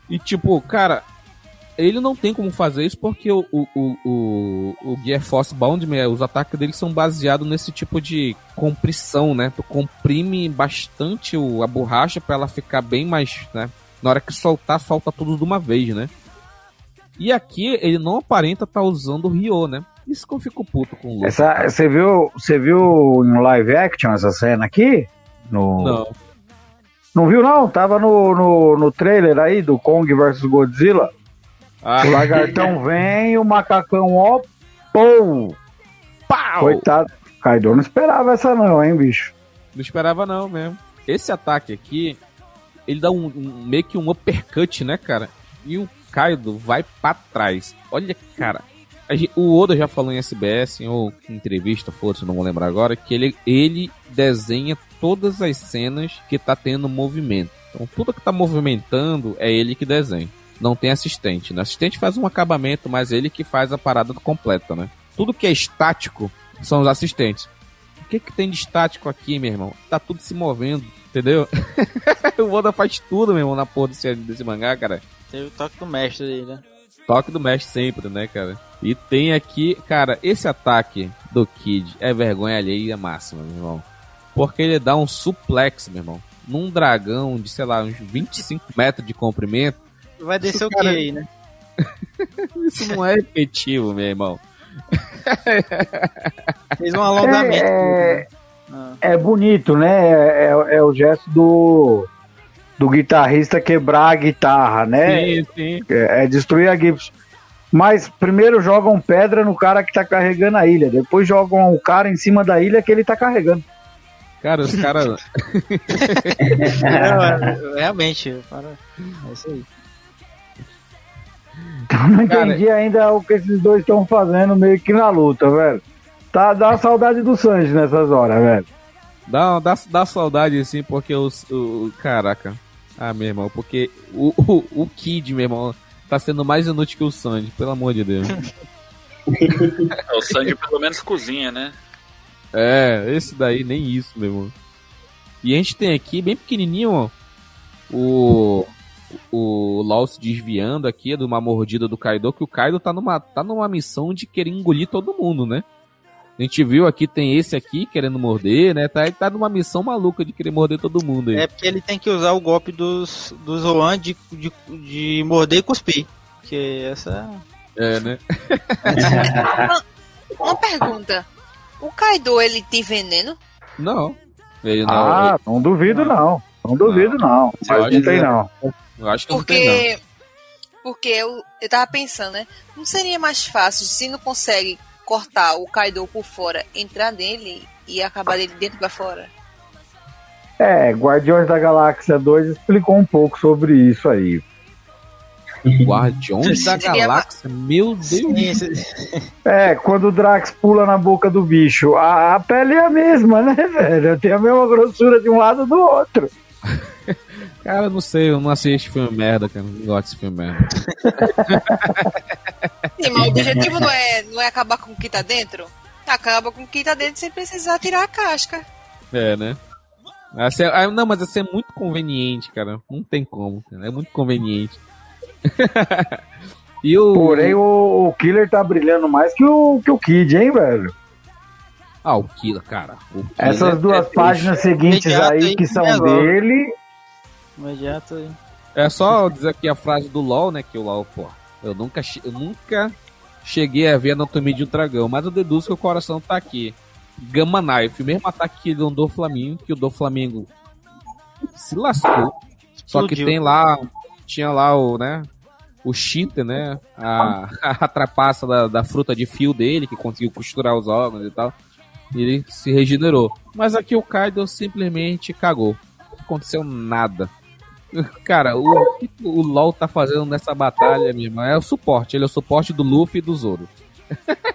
E tipo, cara, ele não tem como fazer isso porque o, o, o, o, Gear Force Bound, os ataques dele são baseados nesse tipo de compressão, né? Tu comprime bastante o, a borracha pra ela ficar bem mais, né? Na hora que soltar, solta tudo de uma vez, né? E aqui ele não aparenta estar usando o Ryo, né? Isso que eu fico puto com o Luffy. Essa, você viu, você viu em live action essa cena aqui? No, Não. Não viu, não? Tava no, no, no trailer aí do Kong vs Godzilla. Ah, O lagartão vem, o macacão, ó, pô! pau! Coitado. Kaido não esperava essa não, hein, bicho? Não esperava não mesmo. Esse ataque aqui, ele dá um, um- meio que um uppercut, né, cara? E o Kaido vai pra trás. Olha, cara. o Oda já falou em SBS, ou em entrevista, foda-se, não vou lembrar agora, que ele, ele desenha todas as cenas que tá tendo movimento. Então, tudo que tá movimentando é ele que desenha. Não tem assistente, né? Assistente faz um acabamento, mas ele que faz a parada completa, né? Tudo que é estático são os assistentes. O que que tem de estático aqui, meu irmão? Tá tudo se movendo, entendeu? o Oda faz tudo, meu irmão, na porra desse, desse mangá, cara. Teve o toque do mestre aí, né? Toque do mestre sempre, né, cara? E tem aqui, cara, esse ataque do Kid é vergonha alheia máxima, meu irmão. Porque ele dá um suplex, meu irmão, num dragão de, sei lá, uns 25 metros de comprimento. Vai descer o que cara- aí, né? Isso não é efetivo, meu irmão. Fez um alongamento. É, Ah. é bonito, né? É, é- é o gesto do, do guitarrista quebrar a guitarra, né? Sim, sim. É, é destruir a Gibson. Mas primeiro jogam pedra no cara que tá carregando a ilha, depois jogam o cara em cima da ilha que ele tá carregando. Cara, os caras. É- realmente, para. É isso aí. Então não Cara, entendi ainda o que esses dois estão fazendo meio que na luta, velho. Tá, dá saudade do Sanji nessas horas, velho. Dá, dá, dá saudade, assim, porque os. O, caraca. Ah, meu irmão, porque o, o, o Kid, meu irmão, tá sendo mais inútil que o Sandy, pelo amor de Deus. É, O Sandy pelo menos cozinha, né? É, esse daí nem isso, meu irmão. E a gente tem aqui, bem pequenininho, ó, o. O Lau se desviando aqui de uma mordida do Kaido, que o Kaido tá numa, tá numa missão de querer engolir todo mundo, né? A gente viu aqui, tem esse aqui querendo morder, né? Tá, ele tá numa missão maluca de querer morder todo mundo aí. É porque ele tem que usar o golpe dos, do Zoan de, de, de morder e cuspir. Que essa. É, né? Uma pergunta. O Kaido, ele tem veneno? Não. Ele não. Ah, não duvido não. Não duvido não. Eu Mas não tem não. Eu acho que não tem, não. Porque. Porque eu, eu tava pensando, né? Não seria mais fácil se não consegue cortar o Kaido por fora, entrar nele e acabar dele dentro pra fora? É, Guardiões da Galáxia 2 explicou um pouco sobre isso aí. Guardiões da Galáxia, meu Deus. É, quando o Drax pula na boca do bicho, a, a pele é a mesma, né, velho? Tem a mesma grossura de um lado do outro. Cara, não sei, eu não assisto filme merda, cara. Não gosto desse filme merda. Sim, mas o objetivo não é, não é acabar com o que tá dentro? Acaba com o que tá dentro sem precisar tirar a casca. É, né? Ah, não, mas essa é muito conveniente, cara. Não tem como, cara. É muito conveniente. e o. Porém, o, o Killer tá brilhando mais que o, que o Kid, hein, velho? Ah, o Killer, cara. O Killer Essas é- duas é páginas seguintes Imediato aí que são dele. Imediato. É só dizer aqui a frase do LOL, né? Que o LOL, pô, eu nunca, eu nunca cheguei a ver a anatomia de um dragão, mas eu deduzo que o coração tá aqui. Gamma Knife, o mesmo ataque que ele do Flamengo, que o do Flamengo se lascou. Só que tem lá, tinha lá o, né? O cheater, né? A, a trapaça da, da fruta de fio dele, que conseguiu costurar os órgãos e tal. E ele se regenerou. Mas aqui o Kaido simplesmente cagou. Não aconteceu nada. Cara, o que o LoL tá fazendo nessa batalha, meu irmão, é o suporte. Ele é o suporte do Luffy e do Zoro.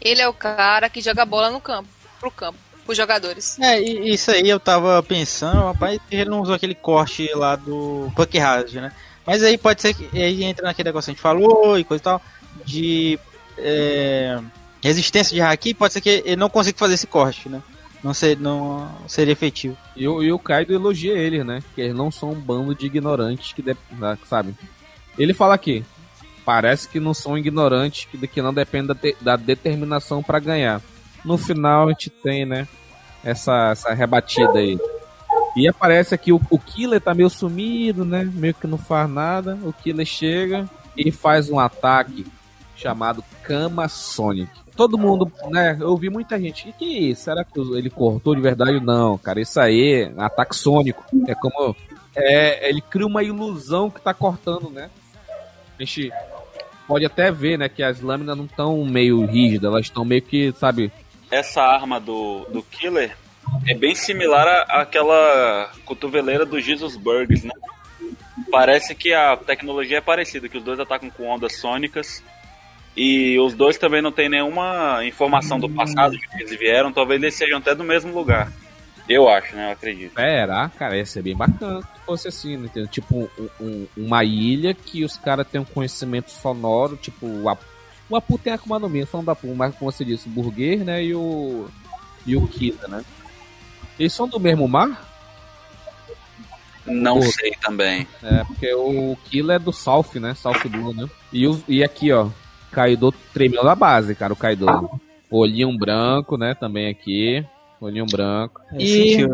Ele é o cara que joga bola no campo, pro campo, pros jogadores. É, e isso aí eu tava pensando, rapaz, que ele não usou aquele corte lá do Puck Hazard, né? Mas aí pode ser que aí entra naquele negócio que a gente falou e coisa e tal, de é, resistência de haki, pode ser que ele não consiga fazer esse corte, né? Não, ser, não seria efetivo. E, e o Kaido elogia eles, né? Que eles não são um bando de ignorantes que, de- ah, sabe? Ele fala aqui, parece que não são ignorantes, que, que não depende da, te- da determinação pra ganhar. No final a gente tem, né? Essa, essa rebatida aí. E aparece aqui o, o Killer tá meio sumido, né? Meio que não faz nada. O Killer chega e faz um ataque chamado Kama Sonic. Todo mundo, né? Eu vi muita gente. O que? Será que ele cortou de verdade? Não, cara. Isso aí é ataque sônico. É como. É, ele cria uma ilusão que tá cortando, né? A gente pode até ver, né? Que as lâminas não estão meio rígidas, elas estão meio que, sabe? Essa arma do, do Killer é bem similar à- àquela cotoveleira do Jesus Burgs, né? Parece que a tecnologia é parecida, que os dois atacam com ondas sônicas. E os dois também não têm nenhuma informação do passado de que eles vieram, talvez eles sejam até do mesmo lugar. Eu acho, né? Eu acredito. Será, cara? Ia ser bem bacana se fosse assim, né? Tipo um- um- uma ilha que os caras têm um conhecimento sonoro, tipo o Apu. O Apu tem a Akuma no Mi, falando do Apu, mas como você disse, o Burguês, né? E o. E o Kida, né? Eles são do mesmo mar? Não sei também. É, porque o Killer é do South, né? South Blue, né? E, o- e aqui, ó, Kaido tremeu na base, cara, o Kaido. Olhinho branco, né? Também aqui. Olhinho branco. É, E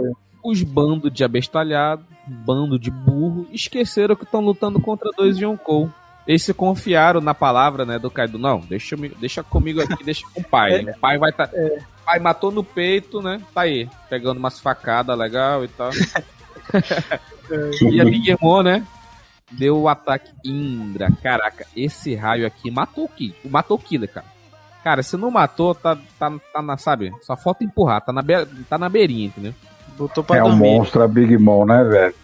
os bandos de abestalhado, bando de burro, esqueceram que estão lutando contra dois Yonkou. Eles se confiaram na palavra, né, do Kaido. Não, deixa, deixa comigo aqui, deixa com o pai. O pai vai estar. O pai matou no peito, né? Tá aí, pegando umas facadas legal e tal. e a Big Mom, né? Deu o ataque Indra. Caraca, esse raio aqui matou o Ki, matou o Killer, cara. Cara, se não matou, tá, tá, tá na, sabe? Só falta empurrar, tá na, be tá na beirinha, entendeu? Botou pra É um monstro a Big Mom, né, velho?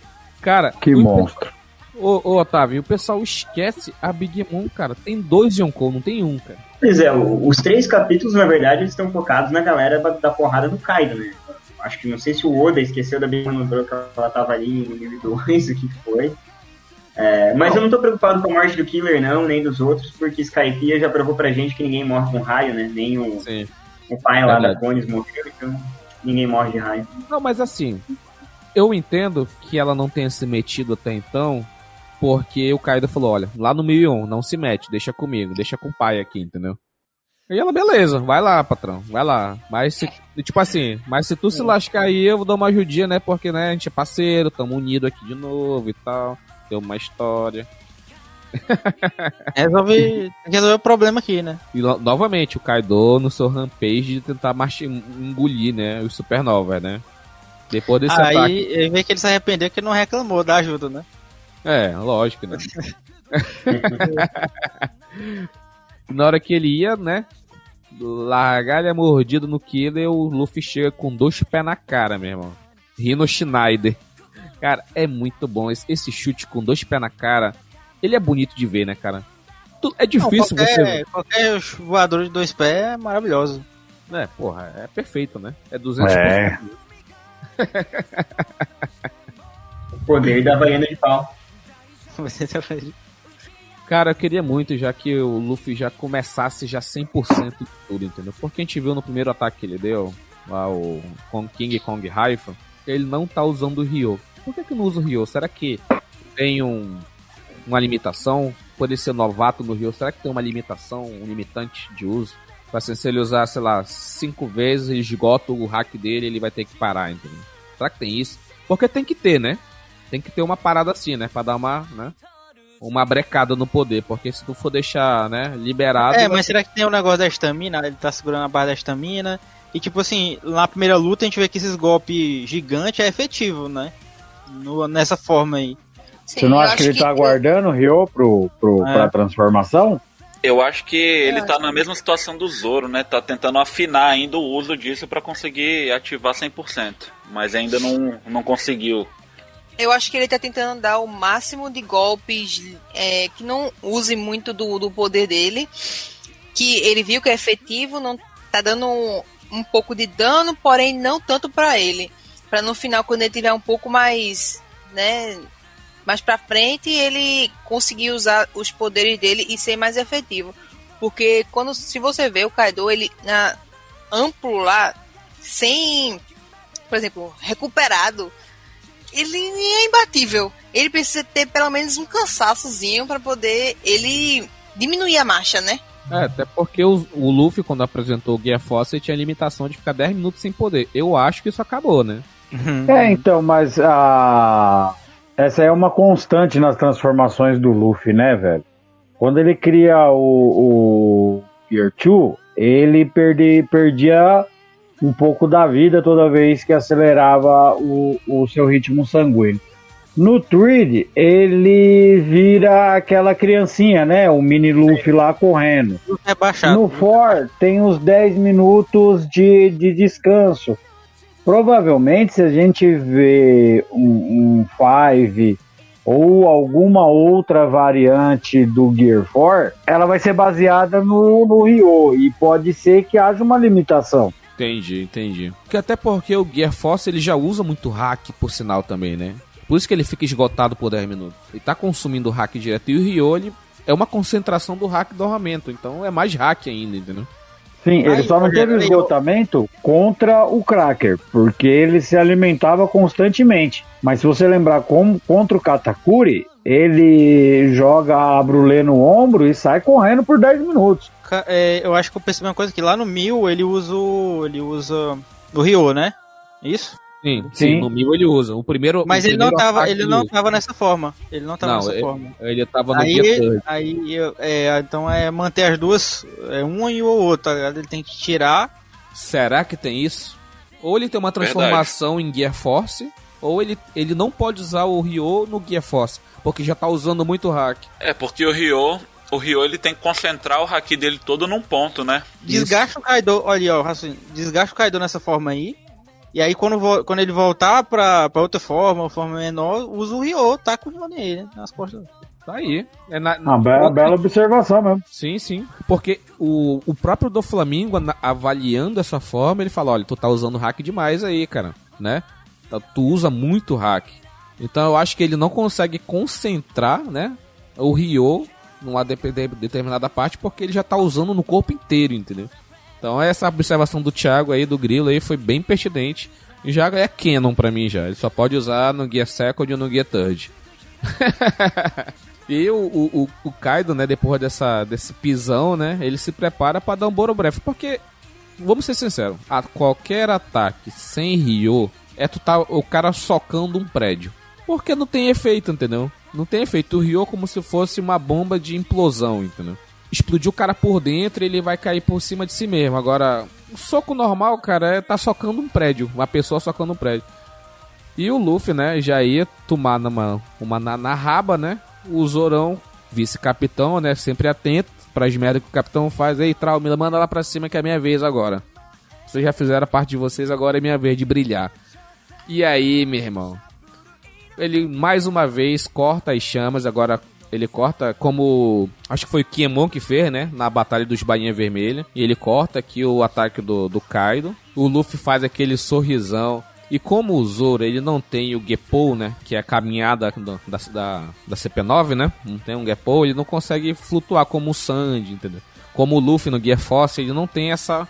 Cara, Que o- monstro. Ô, ô, Otávio, o pessoal esquece a Big Mom, cara. Tem dois Yonkou, não tem um, cara. Pois é, os três capítulos, na verdade, eles estão focados na galera da, da porrada do Kaido, né? Acho que não sei se o Oda esqueceu da Big Mom que ela tava ali em 2002, o que foi. É, mas eu não tô preocupado com a morte do Killer, não, nem dos outros, porque Skypiea já provou pra gente que ninguém morre com raio, né? Nem o, Sim. o pai lá Verdade. da Cones morreu, então ninguém morre de raio. Não, mas assim, eu entendo que ela não tenha se metido até então, porque o Kaido falou, olha, lá no 1001, não se mete, deixa comigo, deixa com o pai aqui, entendeu? E ela, beleza, vai lá, patrão, vai lá. Mas se, tipo assim, mas se tu se lascar aí, eu vou dar uma ajudinha, né? Porque, né, a gente é parceiro, tamo unido aqui de novo e tal. Tem uma história. Resolve, resolver o problema aqui, né? E no- novamente, o Kaido no seu rampage de tentar engolir, né? Os supernova, né? Depois desse Aí ataque. ele vê que ele se arrependeu que não reclamou da ajuda, né? É, lógico, né? Na hora que ele ia, né? Largar a mordida no Killer, o Luffy chega com dois pés na cara, meu irmão. Rino Schneider. Cara, é muito bom. Esse, esse chute com dois pés na cara, ele é bonito de ver, né, cara? Tu- É difícil não, você. qualquer, qualquer voador de dois pés é maravilhoso. É, porra, é perfeito, né? É 200 É. O poder da Havaiana de pau. Tá. Cara, eu queria muito já que o Luffy já começasse já 100% de tudo, entendeu? Porque a gente viu no primeiro ataque que ele deu, lá o Kong King Kong Raifa, ele não tá usando o Ryo. Por que que não usa o Ryo? Será que tem um, uma limitação? Pode ser novato no Ryo, será que tem uma limitação, um limitante de uso? Pra assim, se ele usar, sei lá, cinco vezes, ele esgota o hack dele, ele vai ter que parar, entendeu? Será que tem isso? Porque tem que ter, né? Tem que ter uma parada assim, né? Pra dar uma, né? Uma brecada no poder, porque se tu for deixar, né, liberado. É, mas será que tem o negócio da estamina? Ele tá segurando a barra da estamina. E tipo assim, na primeira luta a gente vê que esses golpes gigantes é efetivo, né? No- nessa forma aí. Sim, Você não eu acha que acho ele tá aguardando o Ryo pro, pro, É. pra transformação? Eu acho que ele acho tá na mesma situação do Zoro, né? Tá tentando afinar ainda o uso disso pra conseguir ativar 100%. Mas ainda não, não conseguiu. Eu acho que ele tá tentando dar o máximo de golpes é, que não use muito do, do poder dele. Que ele viu que é efetivo, não tá dando um, um pouco de dano, porém não tanto pra ele. Pra no final, quando ele tiver um pouco mais, né, mais pra frente, ele conseguir usar os poderes dele e ser mais efetivo. Porque quando se você vê o Kaido, ele na amplo lá, sem, por exemplo, recuperado, ele é imbatível. Ele precisa ter pelo menos um cansaçozinho pra poder ele diminuir a marcha, né? É, até porque o, o Luffy, quando apresentou o Gear Force, tinha a limitação de ficar 10 minutos sem poder. Eu acho que isso acabou, né? É, então, mas a... essa é uma constante nas transformações do Luffy, né, velho? Quando ele cria o, o Gear 2, ele perde, perdia um pouco da vida toda vez que acelerava o, o seu ritmo sanguíneo. No Thread, ele vira aquela criancinha, né? O mini Luffy lá correndo. É baixado. No For tem os 10 minutos de, de descanso. Provavelmente, se a gente vê um, um Five ou alguma outra variante do Gear 4, ela vai ser baseada no, no Ryo e pode ser que haja uma limitação. Entendi, entendi. Porque até porque o Gear Force ele já usa muito hack, por sinal, também, né? Por isso que ele fica esgotado por 10 minutos. Ele tá consumindo hack direto. E o ele é uma concentração do hack do armamento. Então é mais hack ainda, entendeu? Sim, ele só não teve esgotamento contra o Cracker, porque ele se alimentava constantemente. Mas se você lembrar como contra o Katakuri, ele joga a brulé no ombro e sai correndo por 10 minutos. É, eu acho que eu percebi uma coisa que lá no Mil ele usa ele usa o Ryo, né? Isso? Sim, sim, Sim. no Mil ele usa. O primeiro. Mas o ele não primeiro tava, ataque ele não tava nessa forma. Ele não tava Não, nessa ele- forma. Ele tava no Aí, Third. aí eu- é, então é manter as duas, é um e o outro, tá ligado? Ele tem que tirar. Será que tem isso? Ou ele tem uma transformação em Gear Force, ou ele, ele não pode usar o Ryo no Gear Force, porque já tá usando muito hack. É, porque o Ryo, o Ryo ele tem que concentrar o haki dele todo num ponto, né? Desgasta o Kaido, olha aí, ó, raciocínio, desgasta o Kaido nessa forma aí. E aí quando, quando ele voltar pra, pra outra forma, uma forma menor, usa o Ryo, tá com o Ryo nele, nas costas. Tá aí. É na- Uma bela, bela observação mesmo. Sim, sim. Porque o, o próprio do Flamengo, avaliando essa forma, ele fala: olha, tu tá usando hack demais aí, cara, né? Tá- Tu usa muito hack. Então eu acho que ele não consegue concentrar, né? O Ryo numa de- de- determinada parte, porque ele já tá usando no corpo inteiro, entendeu? Então essa observação do Thiago aí, do Grilo aí, foi bem pertinente. E já é canon pra mim já. Ele só pode usar no Gear Second ou no Gear Third. E o, o, o, Kaido, né, depois dessa, desse pisão, né, ele se prepara pra dar um Boro Breath. Porque, vamos ser sinceros, a qualquer ataque sem Ryo é tu tá o cara socando um prédio. Porque não tem efeito, entendeu? Não tem efeito. O Ryo é como se fosse uma bomba de implosão, entendeu? Explodiu o cara por dentro ele vai cair por cima de si mesmo. Agora, o soco normal, cara, é tá socando um prédio. Uma pessoa socando um prédio. E o Luffy, né, já ia tomar numa, uma na, na raba, né? O Zorão, vice-capitão, né, sempre atento pras merdas que o capitão faz. Ei, Trau, me manda lá pra cima que é minha vez agora. Vocês já fizeram a parte de vocês, agora é minha vez de brilhar. E aí, meu irmão? Ele mais uma vez corta as chamas, agora ele corta como. Acho que foi o Kiemon que fez, né? Na Batalha dos Bainha Vermelha. E ele corta aqui o ataque do, do Kaido. O Luffy faz aquele sorrisão. E como o Zoro ele não tem o Gepou, né? Que é a caminhada da, da, da CP9, né? Não tem um Gepou, ele não consegue flutuar como o Sandy, entendeu? Como o Luffy no Gear Force, ele não tem essa,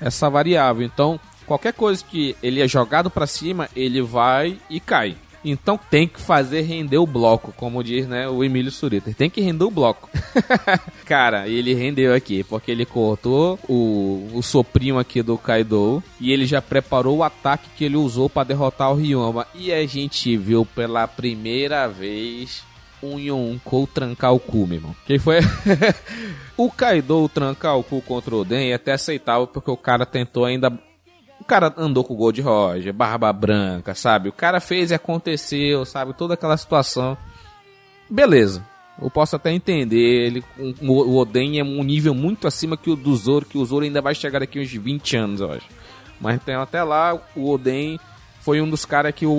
essa variável. Então, qualquer coisa que ele é jogado pra cima, ele vai e cai. Então tem que fazer render o bloco, como diz né, o Emílio Surita. Tem que render o bloco. Cara, ele rendeu aqui, porque ele cortou o, o soprinho aqui do Kaido e ele já preparou o ataque que ele usou pra derrotar o Ryoma. E a gente viu pela primeira vez um Yonkou trancar o cu, meu irmão. Que foi. o Kaido trancar o cu contra o Oden é até aceitável, porque o cara tentou ainda cara andou com o Gold Roger, Barba Branca, sabe? O cara fez e aconteceu, sabe? Toda aquela situação. Beleza. Eu posso até entender. Ele, o, o Oden é um nível muito acima que o do Zoro, que o Zoro ainda vai chegar daqui uns 20 anos, eu acho. Mas então, até lá, o Oden foi um dos caras que o,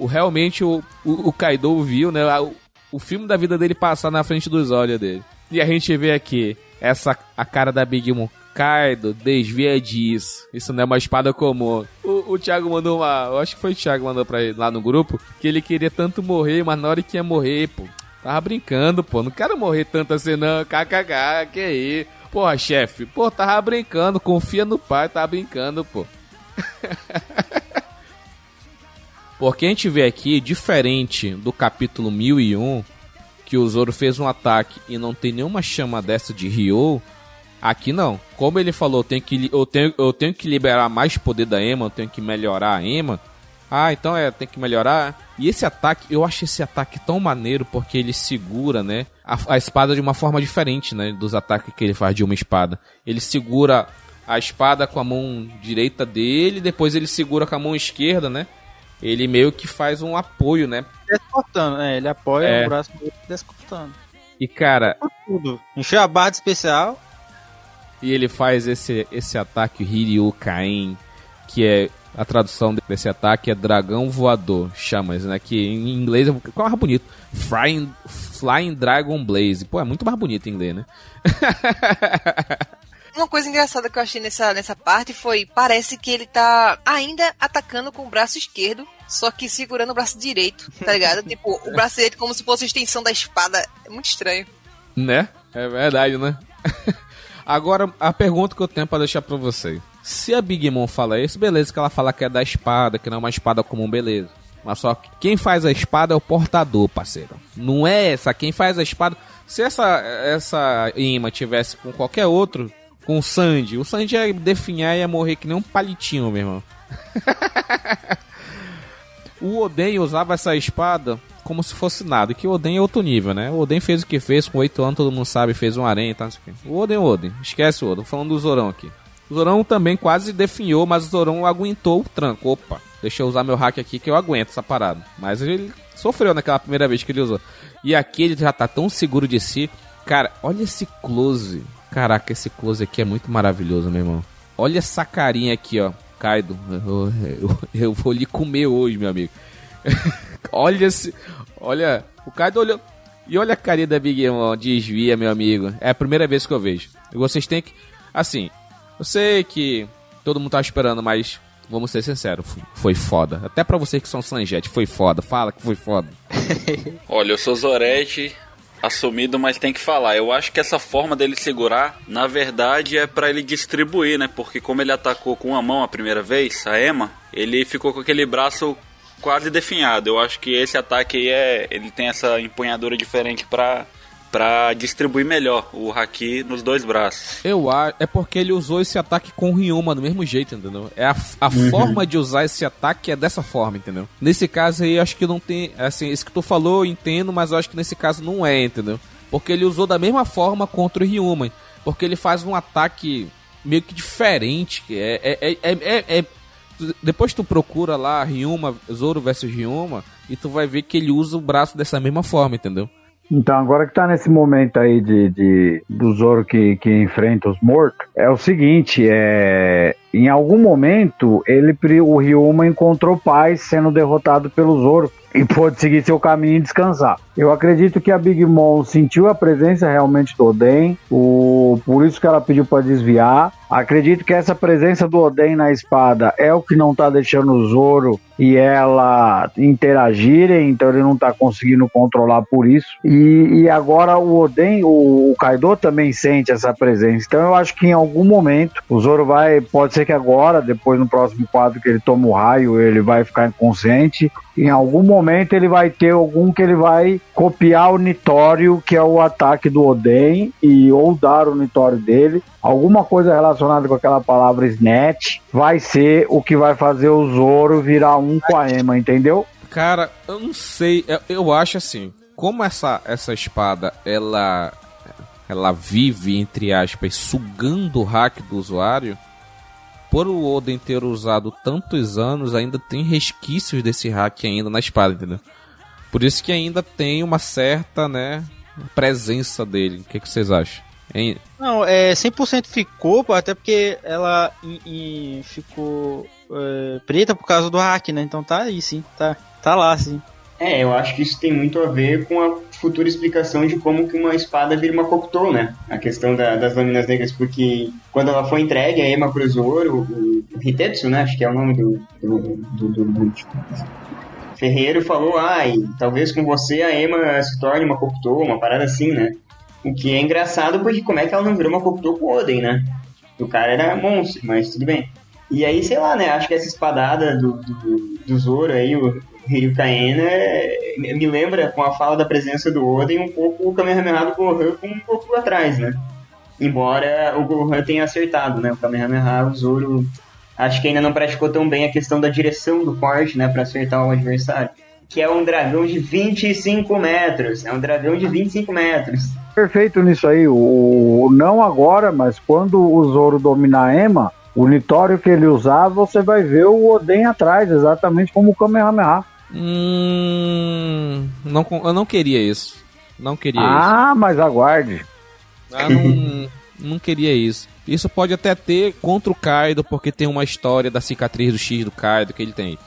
o- realmente o, o, Kaido viu, né? O, o filme da vida dele passar na frente dos olhos dele. E a gente vê aqui essa a cara da Big Mom. Kaido, desvia disso. Isso não é uma espada comum. O, o Thiago mandou uma. Eu acho que foi o Thiago mandou pra ele lá no grupo. Que ele queria tanto morrer, mas na hora que ia morrer, pô. Tava brincando, pô. Não quero morrer tanto assim, não. KKK, que aí. Porra, chefe. Pô, tava brincando. Confia no pai, tava brincando, pô. Porque a gente vê aqui, diferente do capítulo 1001, que o Zoro fez um ataque e não tem nenhuma chama dessa de Ryo, aqui não. Como ele falou, tem que, eu, tenho, eu tenho que liberar mais poder da Ema, eu tenho que melhorar a Ema. Ah, então é, tem que melhorar. E esse ataque, eu acho esse ataque tão maneiro porque ele segura, né, a, a espada de uma forma diferente, né, dos ataques que ele faz de uma espada. Ele segura a espada com a mão direita dele, depois ele segura com a mão esquerda, né? Ele meio que faz um apoio, né? Descortando, é, ele apoia É. o braço dele descortando. E cara, Tudo. Encheu a barra de especial. E ele faz esse, esse ataque Hiryu Kain, que é a tradução desse ataque é dragão voador, chamas, né? Que em inglês é qual é mais bonito? Flying, Flying Dragon Blaze. Pô, é muito mais bonito em inglês, né? Uma coisa engraçada que eu achei nessa, nessa parte foi, parece que ele tá ainda atacando com o braço esquerdo, só que segurando o braço direito, tá ligado? tipo, o braço direito como se fosse a extensão da espada. É muito estranho. Né? É verdade, né? Agora, a pergunta que eu tenho pra deixar pra vocês. Se a Big Mom fala isso, beleza, que ela fala que é da espada, que não é uma espada comum, beleza. Mas só que quem faz a espada é o portador, parceiro. Não é essa. Quem faz a espada. Se essa, essa imã tivesse com qualquer outro, com o Sandy, o Sandy ia definhar e ia morrer que nem um palitinho, meu irmão. O Oden usava essa espada como se fosse nada, que o Oden é outro nível, né? O Oden fez o que fez, com 8 anos todo mundo sabe, fez um aranha e tal, não sei o. O Oden, é o Oden, esquece o Oden, falando do Zorão aqui. O Zorão também quase definhou, mas o Zorão aguentou o tranco. Opa, deixa eu usar meu hack aqui que eu aguento essa parada. Mas ele sofreu naquela primeira vez que ele usou. E aqui ele já tá tão seguro de si. Cara, olha esse close. Caraca, esse close aqui é muito maravilhoso, meu irmão. Olha essa carinha aqui, ó. Kaido, eu, eu- eu vou lhe comer hoje, meu amigo. olha esse. Olha. O Kaido olhou. E olha a carinha da Big Mom, desvia, meu amigo. É a primeira vez que eu vejo. E vocês têm que. Assim, eu sei que todo mundo tá esperando, mas vamos ser sinceros, foi foda. Até pra vocês que são Sanjet, foi foda. Fala que foi foda. Olha, eu sou Zorete assumido, mas tem que falar. Eu acho que essa forma dele segurar, na verdade, é pra ele distribuir, né? Porque como ele atacou com uma mão a primeira vez, a Emma, ele ficou com aquele braço quase definhado. Eu acho que esse ataque aí é, ele tem essa empunhadura diferente pra para distribuir melhor o haki nos dois braços. Eu acho. É porque ele usou esse ataque com o Ryuma do mesmo jeito, entendeu? É a, a forma de usar esse ataque é dessa forma, entendeu? Nesse caso aí, eu acho que não tem. Assim, isso que tu falou, eu entendo, mas eu acho que nesse caso não é, entendeu? Porque ele usou da mesma forma contra o Ryuma. Porque ele faz um ataque meio que diferente. que É, é, é, é, é- é- Depois tu procura lá Ryuma, Zoro versus Ryuma, e tu vai ver que ele usa o braço dessa mesma forma, entendeu? Então, agora que tá nesse momento aí de, de- do Zoro que, que enfrenta os mortos, é o seguinte, é, em algum momento ele o Ryuma encontrou paz sendo derrotado pelo Zoro e pôde seguir seu caminho e descansar. Eu acredito que a Big Mom sentiu a presença realmente do Oden, o, por isso que ela pediu para desviar. Acredito que essa presença do Oden na espada é o que não tá deixando o Zoro e ela interagirem, então ele não tá conseguindo controlar por isso. E, e agora o Oden, o, o Kaido também sente essa presença. Então eu acho que em algum momento o Zoro vai, pode ser que agora, depois no próximo quadro que ele toma o raio, ele vai ficar inconsciente. Em algum momento ele vai ter algum que ele vai copiar o Nitório, que é o ataque do Oden, e ou dar o Nitório dele. Alguma coisa relacionada com aquela palavra snatch vai ser o que vai fazer o Zoro virar um com a Emma, entendeu? Cara, eu não sei. Eu, eu acho assim, como essa, essa espada ela ela vive entre aspas sugando o hack do usuário, por o Oden ter usado tantos anos, ainda tem resquícios desse hack ainda na espada, entendeu? Por isso que ainda tem uma certa, né, presença dele. O que, que vocês acham? Hein? Não, é 100% ficou, até porque ela em- em- ficou é, preta por causa do hack, né? Então tá aí, sim, tá, tá lá, sim. É, eu acho que isso tem muito a ver com a futura explicação de como que uma espada vira uma Kokutou, né? A questão da- das lâminas negras, porque quando ela foi entregue a Ema pro Zoro, o, o Hitetsu, né? Acho que é o nome do, do, do, do- do- Ferreiro falou, ai, talvez com você a Ema se torne uma Kokutou, uma parada assim, né? O que é engraçado porque como é que ela não virou uma Kokutou com o Oden, né? O cara era monstro, mas tudo bem. E aí, sei lá, né? Acho que essa espadada do, do, do Zoro aí, o Ryu Kaena, é- me lembra com a fala da presença do Oden um pouco o Kamehameha do Gohan com um pouco atrás, né? Embora o Gohan tenha acertado, né? O Kamehameha, o Zoro, acho que ainda não praticou tão bem a questão da direção do corte, né? Pra acertar o adversário. Que é um dragão de 25 metros. É um dragão de 25 metros. Perfeito nisso aí. O, não agora, mas quando o Zoro dominar a Emma, o Nitório que ele usar, você vai ver o Oden atrás, exatamente como o Kamehameha. Hum, não, eu não queria isso. Não queria isso. Ah, mas aguarde. Ah, não, não queria isso. Isso pode até ter contra o Kaido, porque tem uma história da cicatriz do X do Kaido que ele tem.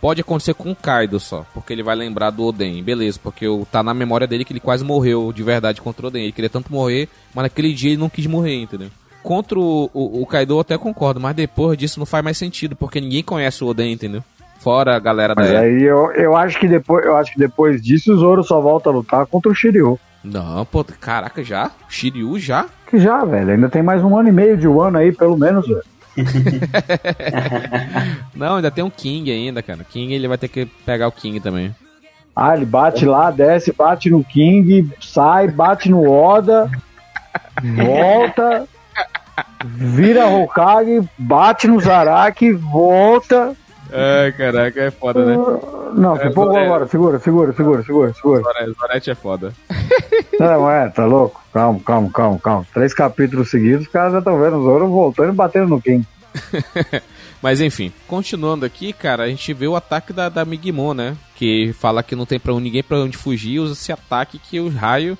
Pode acontecer com o Kaido só, porque ele vai lembrar do Oden, beleza, porque tá na memória dele que ele quase morreu de verdade contra o Oden. Ele queria tanto morrer, mas naquele dia ele não quis morrer, entendeu? Contra o, o, o Kaido eu até concordo, mas depois disso não faz mais sentido, porque ninguém conhece o Oden, entendeu? Fora a galera da Mas aí eu, eu acho que depois, eu acho que depois disso o Zoro só volta a lutar contra o Shiryu. Não, pô, caraca, já? Shiryu já? Que já, velho, ainda tem mais um ano e meio de Wano aí, pelo menos, velho. Não, ainda tem um King ainda, cara. King ele vai ter que pegar o King também. Ah, ele bate lá, desce, bate no King, sai, bate no Oda, volta, vira Hokage, bate no Zaraki, volta. Ai, caraca, é foda, né? Não, você É, empolgou é. agora. Segura, segura, segura, segura, segura. Zorete é foda. Não, é, tá louco? Calma, calma, calma, calma. Três capítulos seguidos, os caras já estão vendo o Zoro voltando e batendo no King. Mas enfim, continuando aqui, cara, a gente vê o ataque da, da Migimon, né? Que fala que não tem pra ninguém pra onde fugir, usa esse ataque que o raio.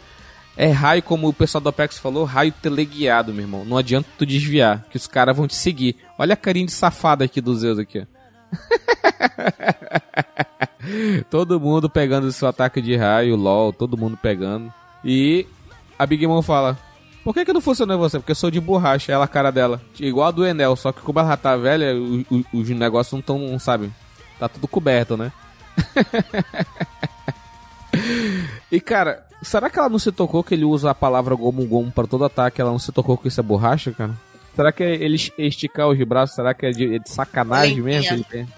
É raio, como o pessoal do Apex falou, raio teleguiado, meu irmão. Não adianta tu desviar, que os caras vão te seguir. Olha a carinha de safada aqui do Zeus aqui, ó. todo mundo pegando seu ataque de raio, LOL, todo mundo pegando. E a Big Mom fala: Por que, que não funcionou em você? Porque eu sou de borracha, ela a cara dela. Igual a do Enel, só que como ela tá velha, os negócios não tão, sabe? Tá tudo coberto, né? e cara, será que ela não se tocou que ele usa a palavra Gomu Gomu pra todo ataque? Ela não se tocou que isso é borracha, cara? Será que ele esticar os braços, será que é de, é de sacanagem Lentinha. mesmo? ele?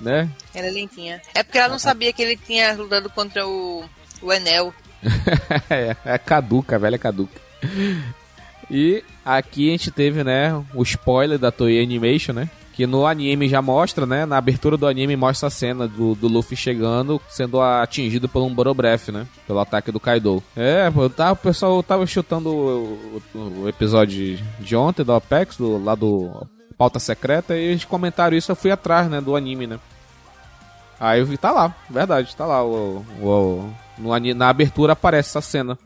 Né? Ela é lentinha. É porque ela não sabia que ele tinha lutado contra o, o Enel. é, é caduca, velha caduca. E aqui a gente teve, né, o spoiler da Toei Animation, né? Que no anime já mostra, né? Na abertura do anime mostra a cena do, do Luffy chegando, sendo atingido por um Borobreath, né? Pelo ataque do Kaido. É, pô, tá, o pessoal tava chutando o, o- o episódio de- ontem do Apex, do, lá do Pauta Secreta, e eles comentaram isso, eu fui atrás, né, do anime, né? Aí eu vi, tá lá, verdade, tá lá. O, o- no na abertura aparece essa cena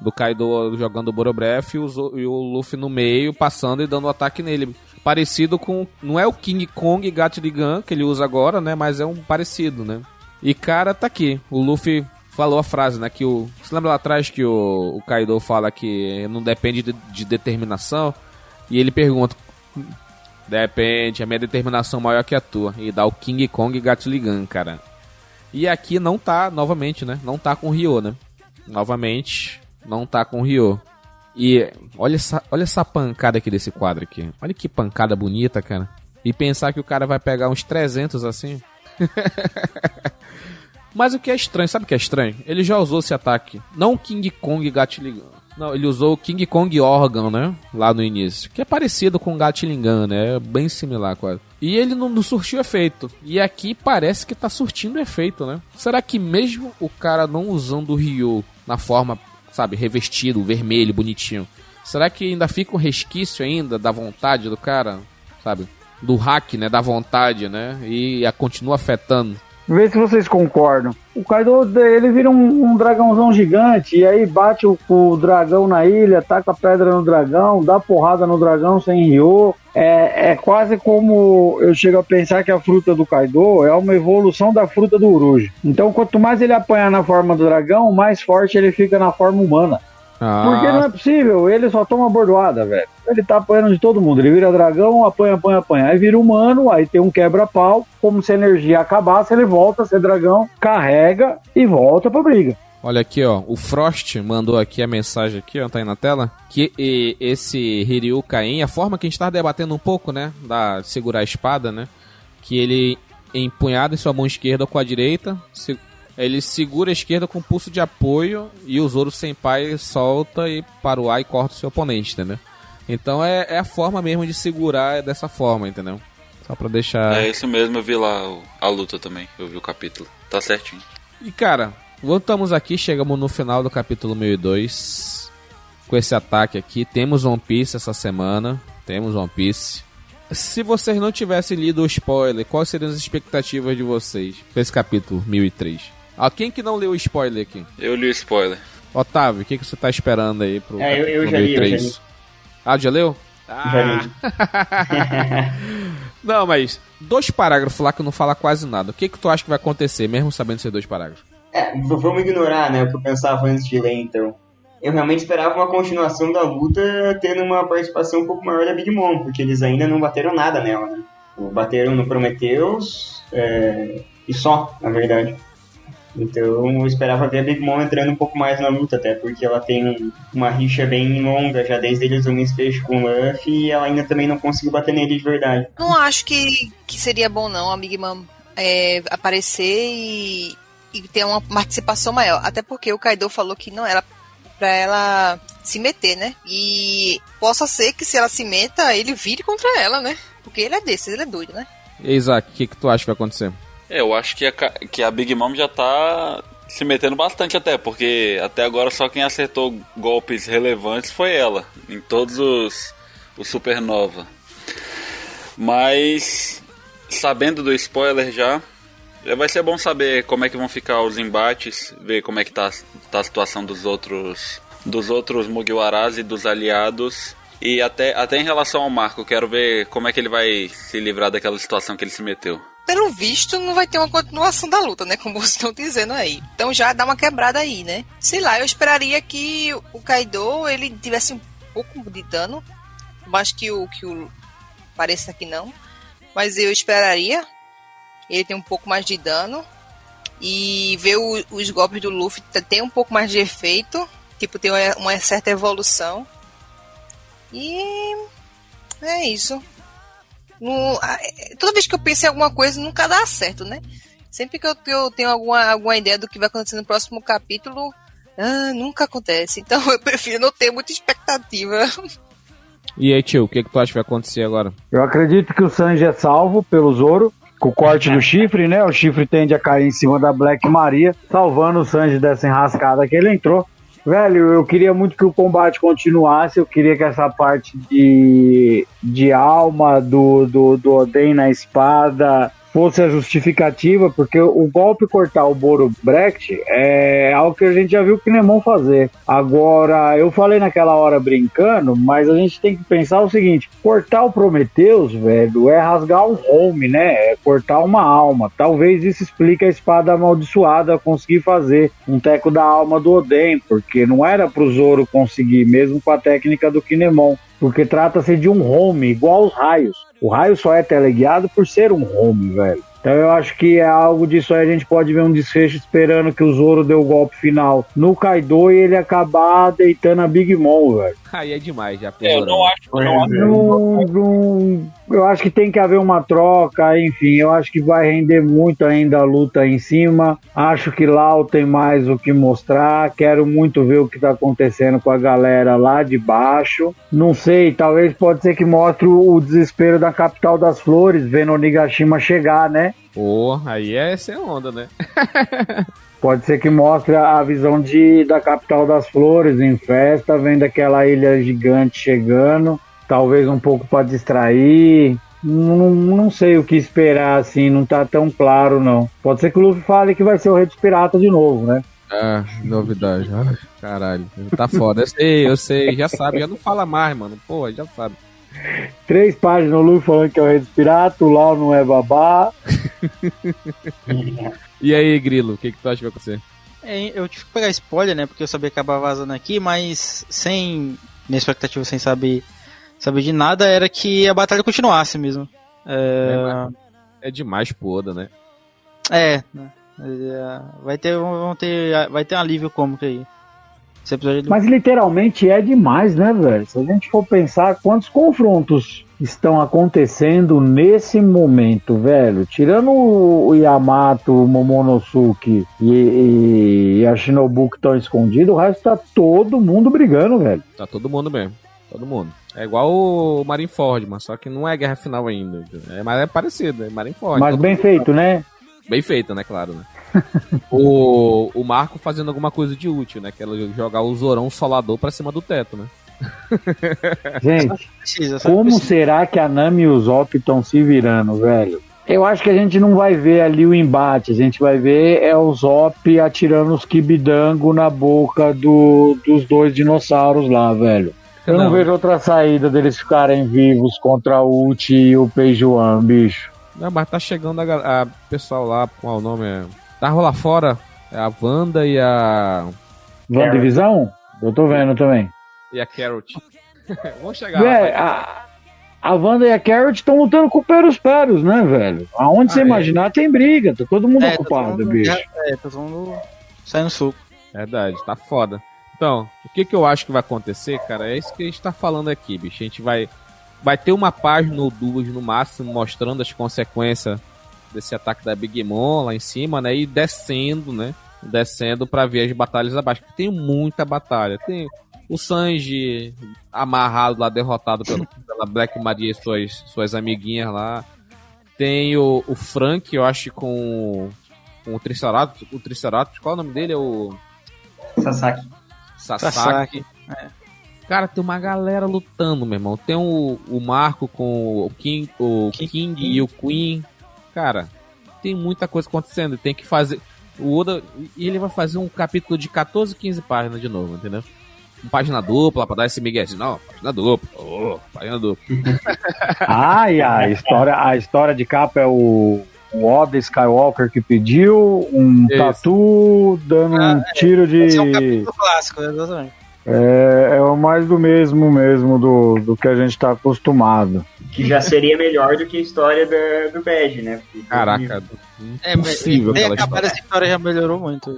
do Kaido jogando o Borobreath e o, e o Luffy no meio, passando e dando um ataque nele. Parecido com. Não é o King Kong Gatling Gun que ele usa agora, né? Mas é um parecido, né? E cara, tá aqui. O Luffy falou a frase, né? Que o. Você lembra lá atrás que o, o Kaido fala que não depende de, de determinação? E ele pergunta. Depende, a minha determinação maior que a tua. E dá o King Kong Gatling Gun, cara. E aqui não tá, novamente, né? Não tá com o Ryo, né? Novamente, não tá com o Ryo. E olha essa, olha essa pancada aqui desse quadro aqui. Olha que pancada bonita, cara. E pensar que o cara vai pegar uns 300 assim. Mas o que é estranho, sabe o que é estranho? Ele já usou esse ataque. Não King Kong Gatling Gun. Não, ele usou o King Kong Organ, né? Lá no início. Que é parecido com o Gatling Gun, né? É bem similar quase. E ele não, não surtiu efeito. E aqui parece que tá surtindo efeito, né? Será que mesmo o cara não usando o Ryo na forma, sabe, revestido, vermelho, bonitinho, será que ainda fica um resquício ainda da vontade do cara, sabe? Do hack, né? Da vontade, né? E a continua afetando. Vê se vocês concordam. O Kaido ele vira um, um dragãozão gigante e aí bate o, o dragão na ilha, taca pedra no dragão, dá porrada no dragão sem Ryo. É, é quase como eu chego a pensar que a fruta do Kaido é uma evolução da fruta do Uruji. Então, quanto mais ele apanhar na forma do dragão, mais forte ele fica na forma humana. Porque não é possível, ele só toma bordoada, velho. Ele tá apanhando de todo mundo. Ele vira dragão, apanha, apanha, apanha. Aí vira humano, aí tem um quebra-pau. Como se a energia acabasse, ele volta a ser dragão, carrega e volta pra briga. Olha aqui, ó. O Frost mandou aqui a mensagem aqui, ó, tá aí na tela. Que e, esse Hiryu Kain, a forma que a gente tava debatendo um pouco, né? Da segurar a espada, né? Que ele empunhado em sua mão esquerda com a direita, se- ele segura a esquerda com pulso de apoio e o Zoro Senpai solta e para o ar e corta o seu oponente, entendeu? Então é, é a forma mesmo de segurar dessa forma, entendeu? Só pra deixar. É isso mesmo, eu vi lá a luta também. Eu vi o capítulo. Tá certinho. E cara, voltamos aqui, chegamos no final do capítulo 1002. Com esse ataque aqui. Temos One Piece essa semana. Temos One Piece. Se vocês não tivessem lido o spoiler, quais seriam as expectativas de vocês pra esse capítulo 1003? Ah, quem que não leu o spoiler aqui? Eu li o spoiler. Otávio, o que, que você tá esperando aí pro É, eu- eu já li, eu já 1003? li. Ah, já leu? Já li. Não, mas dois parágrafos lá que não fala quase nada. O que que tu acha que vai acontecer, mesmo sabendo ser dois parágrafos? É, vamos ignorar, né, o que eu pensava antes de ler, então. Eu realmente esperava uma continuação da luta tendo uma participação um pouco maior da Big Mom, porque eles ainda não bateram nada nela, né? Bateram no Prometheus é, e só, na verdade. Então eu esperava ver a Big Mom entrando um pouco mais na luta, até porque ela tem um- uma rixa bem longa, já desde eles o desfecho com o Luffy, e ela ainda também não conseguiu bater nele de verdade. Não acho que, que seria bom, não, a Big Mom é, aparecer e, e ter uma participação maior. Até porque o Kaido falou que não era pra ela se meter, né? E possa ser que se ela se meta, ele vire contra ela, né? Porque ele é desse, ele é doido, né? E aí, Isaac, o que, que tu acha que vai acontecer? É, eu acho que a, que a Big Mom já tá se metendo bastante até, porque até agora só quem acertou golpes relevantes foi ela, em todos os, os Supernova. Mas, sabendo do spoiler já, já vai ser bom saber como é que vão ficar os embates, ver como é que tá, tá a situação dos outros dos outros Mugiwaras e dos aliados. E até, até em relação ao Marco, quero ver como é que ele vai se livrar daquela situação que ele se meteu. Pelo visto, não vai ter uma continuação da luta, né? Como vocês estão dizendo aí. Então já dá uma quebrada aí, né? Sei lá, eu esperaria que o Kaido ele tivesse um pouco de dano. Mas que o que o pareça que não. Mas eu esperaria. Ele tem um pouco mais de dano. E ver o- os golpes do Luffy tem um pouco mais de efeito. Tipo, tem uma, uma certa evolução. E é isso. É, toda vez que eu penso em alguma coisa, nunca dá certo, né? Sempre que eu, eu tenho alguma, alguma ideia do que vai acontecer no próximo capítulo, ah, nunca acontece. Então eu prefiro não ter muita expectativa. E aí, tio, o que, que tu acha que vai acontecer agora? Eu acredito que o Sanji é salvo pelo Zoro, com o corte do chifre, né? O chifre tende a cair em cima da Black Maria, salvando o Sanji dessa enrascada que ele entrou. Velho, eu queria muito que o combate continuasse, eu queria que essa parte de, de alma do, do, do Oden na espada fosse a justificativa, porque o golpe cortar o Boro Brecht é algo que a gente já viu o Kinemon fazer. Agora, eu falei naquela hora brincando, mas a gente tem que pensar o seguinte: cortar o Prometheus, velho, é rasgar um home, né? É cortar uma alma. Talvez isso explique a espada amaldiçoada conseguir fazer um teco da alma do Oden, porque não era pro Zoro conseguir, mesmo com a técnica do Kinemon. Porque trata-se de um home, igual aos raios. O raio só é teleguiado por ser um home, velho. Então eu acho que é algo disso aí, a gente pode ver um desfecho esperando que o Zoro dê o golpe final no Kaido e ele acabar deitando a Big Mom, velho. Aí é demais já. É, eu não acho, não acho Não, não- eu acho que tem que haver uma troca, enfim, eu acho que vai render muito ainda a luta aí em cima. Acho que Lau tem mais o que mostrar. Quero muito ver o que tá acontecendo com a galera lá de baixo. Não sei, talvez pode ser que mostre o desespero da capital das flores, vendo o Nigashima chegar, né? Pô, aí é essa onda, né? Pode ser que mostre a visão de, da capital das flores em festa, vendo aquela ilha gigante chegando, talvez um pouco para distrair. Não, não sei o que esperar, assim, não tá tão claro, não. Pode ser que o Luffy fale que vai ser o Rei dos Piratas de novo, né? Ah, novidade. Ai, caralho. Tá foda. Eu sei, eu sei. Já sabe. Já não fala mais, mano. Pô, já sabe. Três páginas no Luffy falando que é o Rei dos Piratas, o Lau não é babá. E aí, Grilo, o que, que tu acha que vai acontecer? É, eu tive que pegar spoiler, né? Porque eu sabia que acabava vazando aqui, mas sem. Minha expectativa sem saber, saber de nada era que a batalha continuasse mesmo. É, É demais pro Oda, né? é, né? É, vai ter, vão ter, vai ter um alívio cômico aí. É do- Mas literalmente é demais, né, velho? Se a gente for pensar quantos confrontos estão acontecendo nesse momento, velho. Tirando o Yamato, o Momonosuke e, e, e a Shinobu que estão escondidos, o resto tá todo mundo brigando, velho. Tá todo mundo mesmo. Todo mundo. É igual o Marineford, mas só que não é guerra final ainda. É, mas é parecido, é Marineford. Mas bem mundo- feito, né? Bem feito, né? Claro, né? o, o Marco fazendo alguma coisa de útil, né? Que é jogar o Zorão Solador pra cima do teto, né? Gente, Precisa, como precisa. será que a Nami e o Zop estão se virando, velho? Eu acho que a gente não vai ver ali o embate, a gente vai ver é o Zop atirando os kibidango na boca do, dos dois dinossauros lá, velho. Eu não, Não. vejo outra saída deles ficarem vivos contra o Uchi e o Peijuan, bicho. Não, mas tá chegando a, a pessoal lá, qual o nome é? Tá lá fora, é a Wanda e a. Van Divisão? Eu tô vendo também. E a Carrot. Vamos chegar lá. Véi, a, a Wanda e a Carrot estão lutando com o Peros Peros, né, velho? Aonde você Ah, é. imaginar tem briga, tá todo mundo É, tá ocupado, todo mundo- bicho. É, tá todo mundo saindo suco. Verdade, tá foda. Então, o que que eu acho que vai acontecer, cara? É isso que a gente tá falando aqui, bicho. A gente vai. Vai ter uma página ou duas no máximo mostrando as consequências desse ataque da Big Mom lá em cima, né? E descendo, né? Descendo pra ver as batalhas abaixo. Porque tem muita batalha. Tem o Sanji amarrado lá, derrotado pelo, pela Black Maria e suas, suas amiguinhas lá. Tem o, o Frank, eu acho, com, com o Triceratops. O Triceratops, qual é o nome dele? É o Sasaki. Sasaki. Sasaki, Cara, tem uma galera lutando, meu irmão. Tem o, o Marco com o King, o King- King, e o Queen. Cara, tem muita coisa acontecendo. Tem que fazer. O Oda. E ele vai fazer um capítulo de 14, 15 páginas de novo, entendeu? Página dupla, pra dar esse assim, Não, página dupla. Ô, página dupla. Ah, e a história, a história de capa é o, o Oda Skywalker que pediu, um Isso. tatu dando um Ah, tiro de. Esse é um capítulo clássico, exatamente. É, é o mais do mesmo mesmo do, do que a gente tá acostumado. Que já seria melhor do que a história da, do Bege, né? Porque- Caraca, É, impossível tem aquela acabado história. essa história já melhorou muito.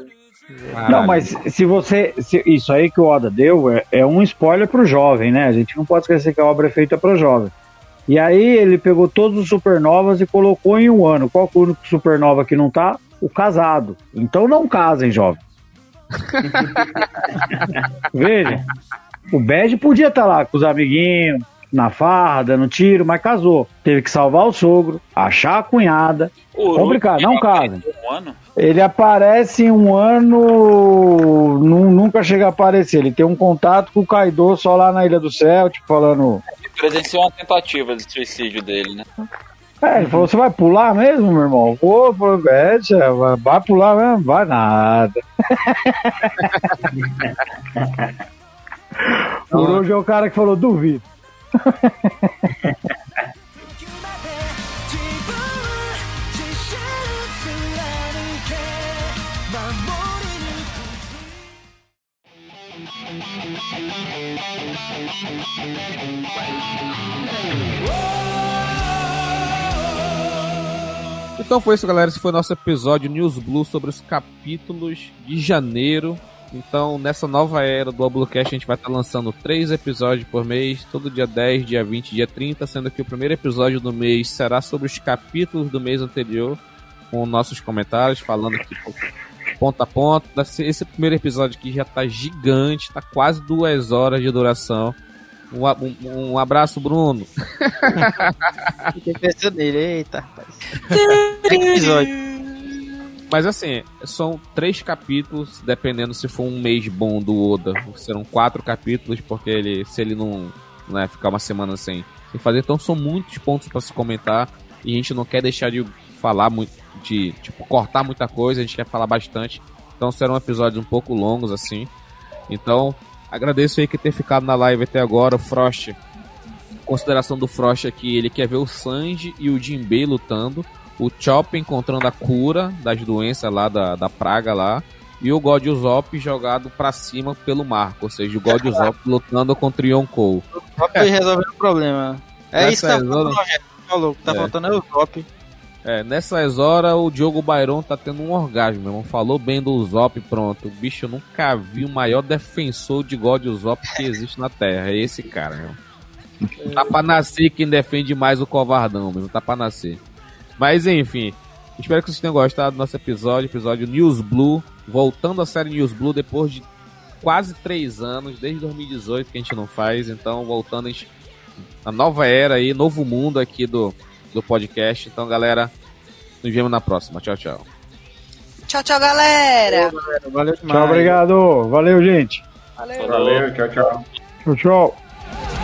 Caralho. Não, mas se você. se- isso aí que o Oda deu é, é um spoiler pro jovem, né? A gente não pode esquecer que a obra é feita pro jovem. E aí ele pegou todos os supernovas e colocou em um ano. Qual é o único supernova que não tá? O casado. Então não casem, jovem. Veja, o Bege podia estar lá com os amiguinhos, na farra, dando tiro, mas casou. Teve que salvar o sogro, achar a cunhada. O Complicado, não. Um ano? Ele aparece em um ano, nu- nunca chega a aparecer. Ele tem um contato com o Kaido só lá na Ilha do Céu, tipo, falando. Presenciou uma tentativa de suicídio dele, né? É, ele falou: Você vai pular mesmo, meu irmão? Vou, vou, é, tia, vai- vai pular mesmo? Vai nada. o Orochi é o cara que falou: Duvido. Então foi isso, galera. Esse foi o nosso episódio News Blue sobre os capítulos de janeiro então, nessa nova era do Oblocast, a gente vai estar lançando três episódios por mês, todo dia 10, dia 20, dia 30, sendo que o primeiro episódio do mês será sobre os capítulos do mês anterior, com nossos comentários, falando aqui pô, ponto a ponto. Esse primeiro episódio aqui já tá gigante, tá quase duas horas de duração. Um, um- um abraço, Bruno. Fiquei pensando nele, eita, rapaz. 30 episódios. Mas assim, são três capítulos, dependendo se for um mês bom do Oda. Serão quatro capítulos, porque ele, se ele não né, ficar uma semana sem, sem fazer, então são muitos pontos para se comentar. E a gente não quer deixar de falar muito, de tipo, cortar muita coisa, a gente quer falar bastante. Então serão episódios um pouco longos, assim. Então, agradeço aí que ter ficado na live até agora, o Frost. Consideração do Frost aqui, ele quer ver o Sanji e o Jinbei lutando o Chop encontrando a cura das doenças lá, da, da praga lá, e o God Usopp jogado pra cima pelo Marco, ou seja, o God Usopp lutando contra o Yonkou. Só foi resolvendo o problema. É isso que tá zona- faltando, Rogério. Falou, o que tá É. faltando é o top. É, nessas horas o Diogo Byron tá tendo um orgasmo, meu irmão. Falou bem do Usopp, pronto. O bicho eu nunca vi o maior defensor de God Usopp que existe na Terra. É esse cara, meu. Tá pra nascer quem defende mais o covardão, meu. Tá pra nascer. Mas enfim, espero que vocês tenham gostado do nosso episódio, episódio News Blue. Voltando à série News Blue depois de quase três anos, desde 2018 que a gente não faz. Então, voltando a gente- a nova era aí, novo mundo aqui do, do podcast. Então, galera, nos vemos na próxima. Tchau, tchau. Tchau, tchau, galera. Valeu demais. Tchau, obrigado. Valeu, gente. Valeu. Valeu, tchau, tchau. Tchau, tchau.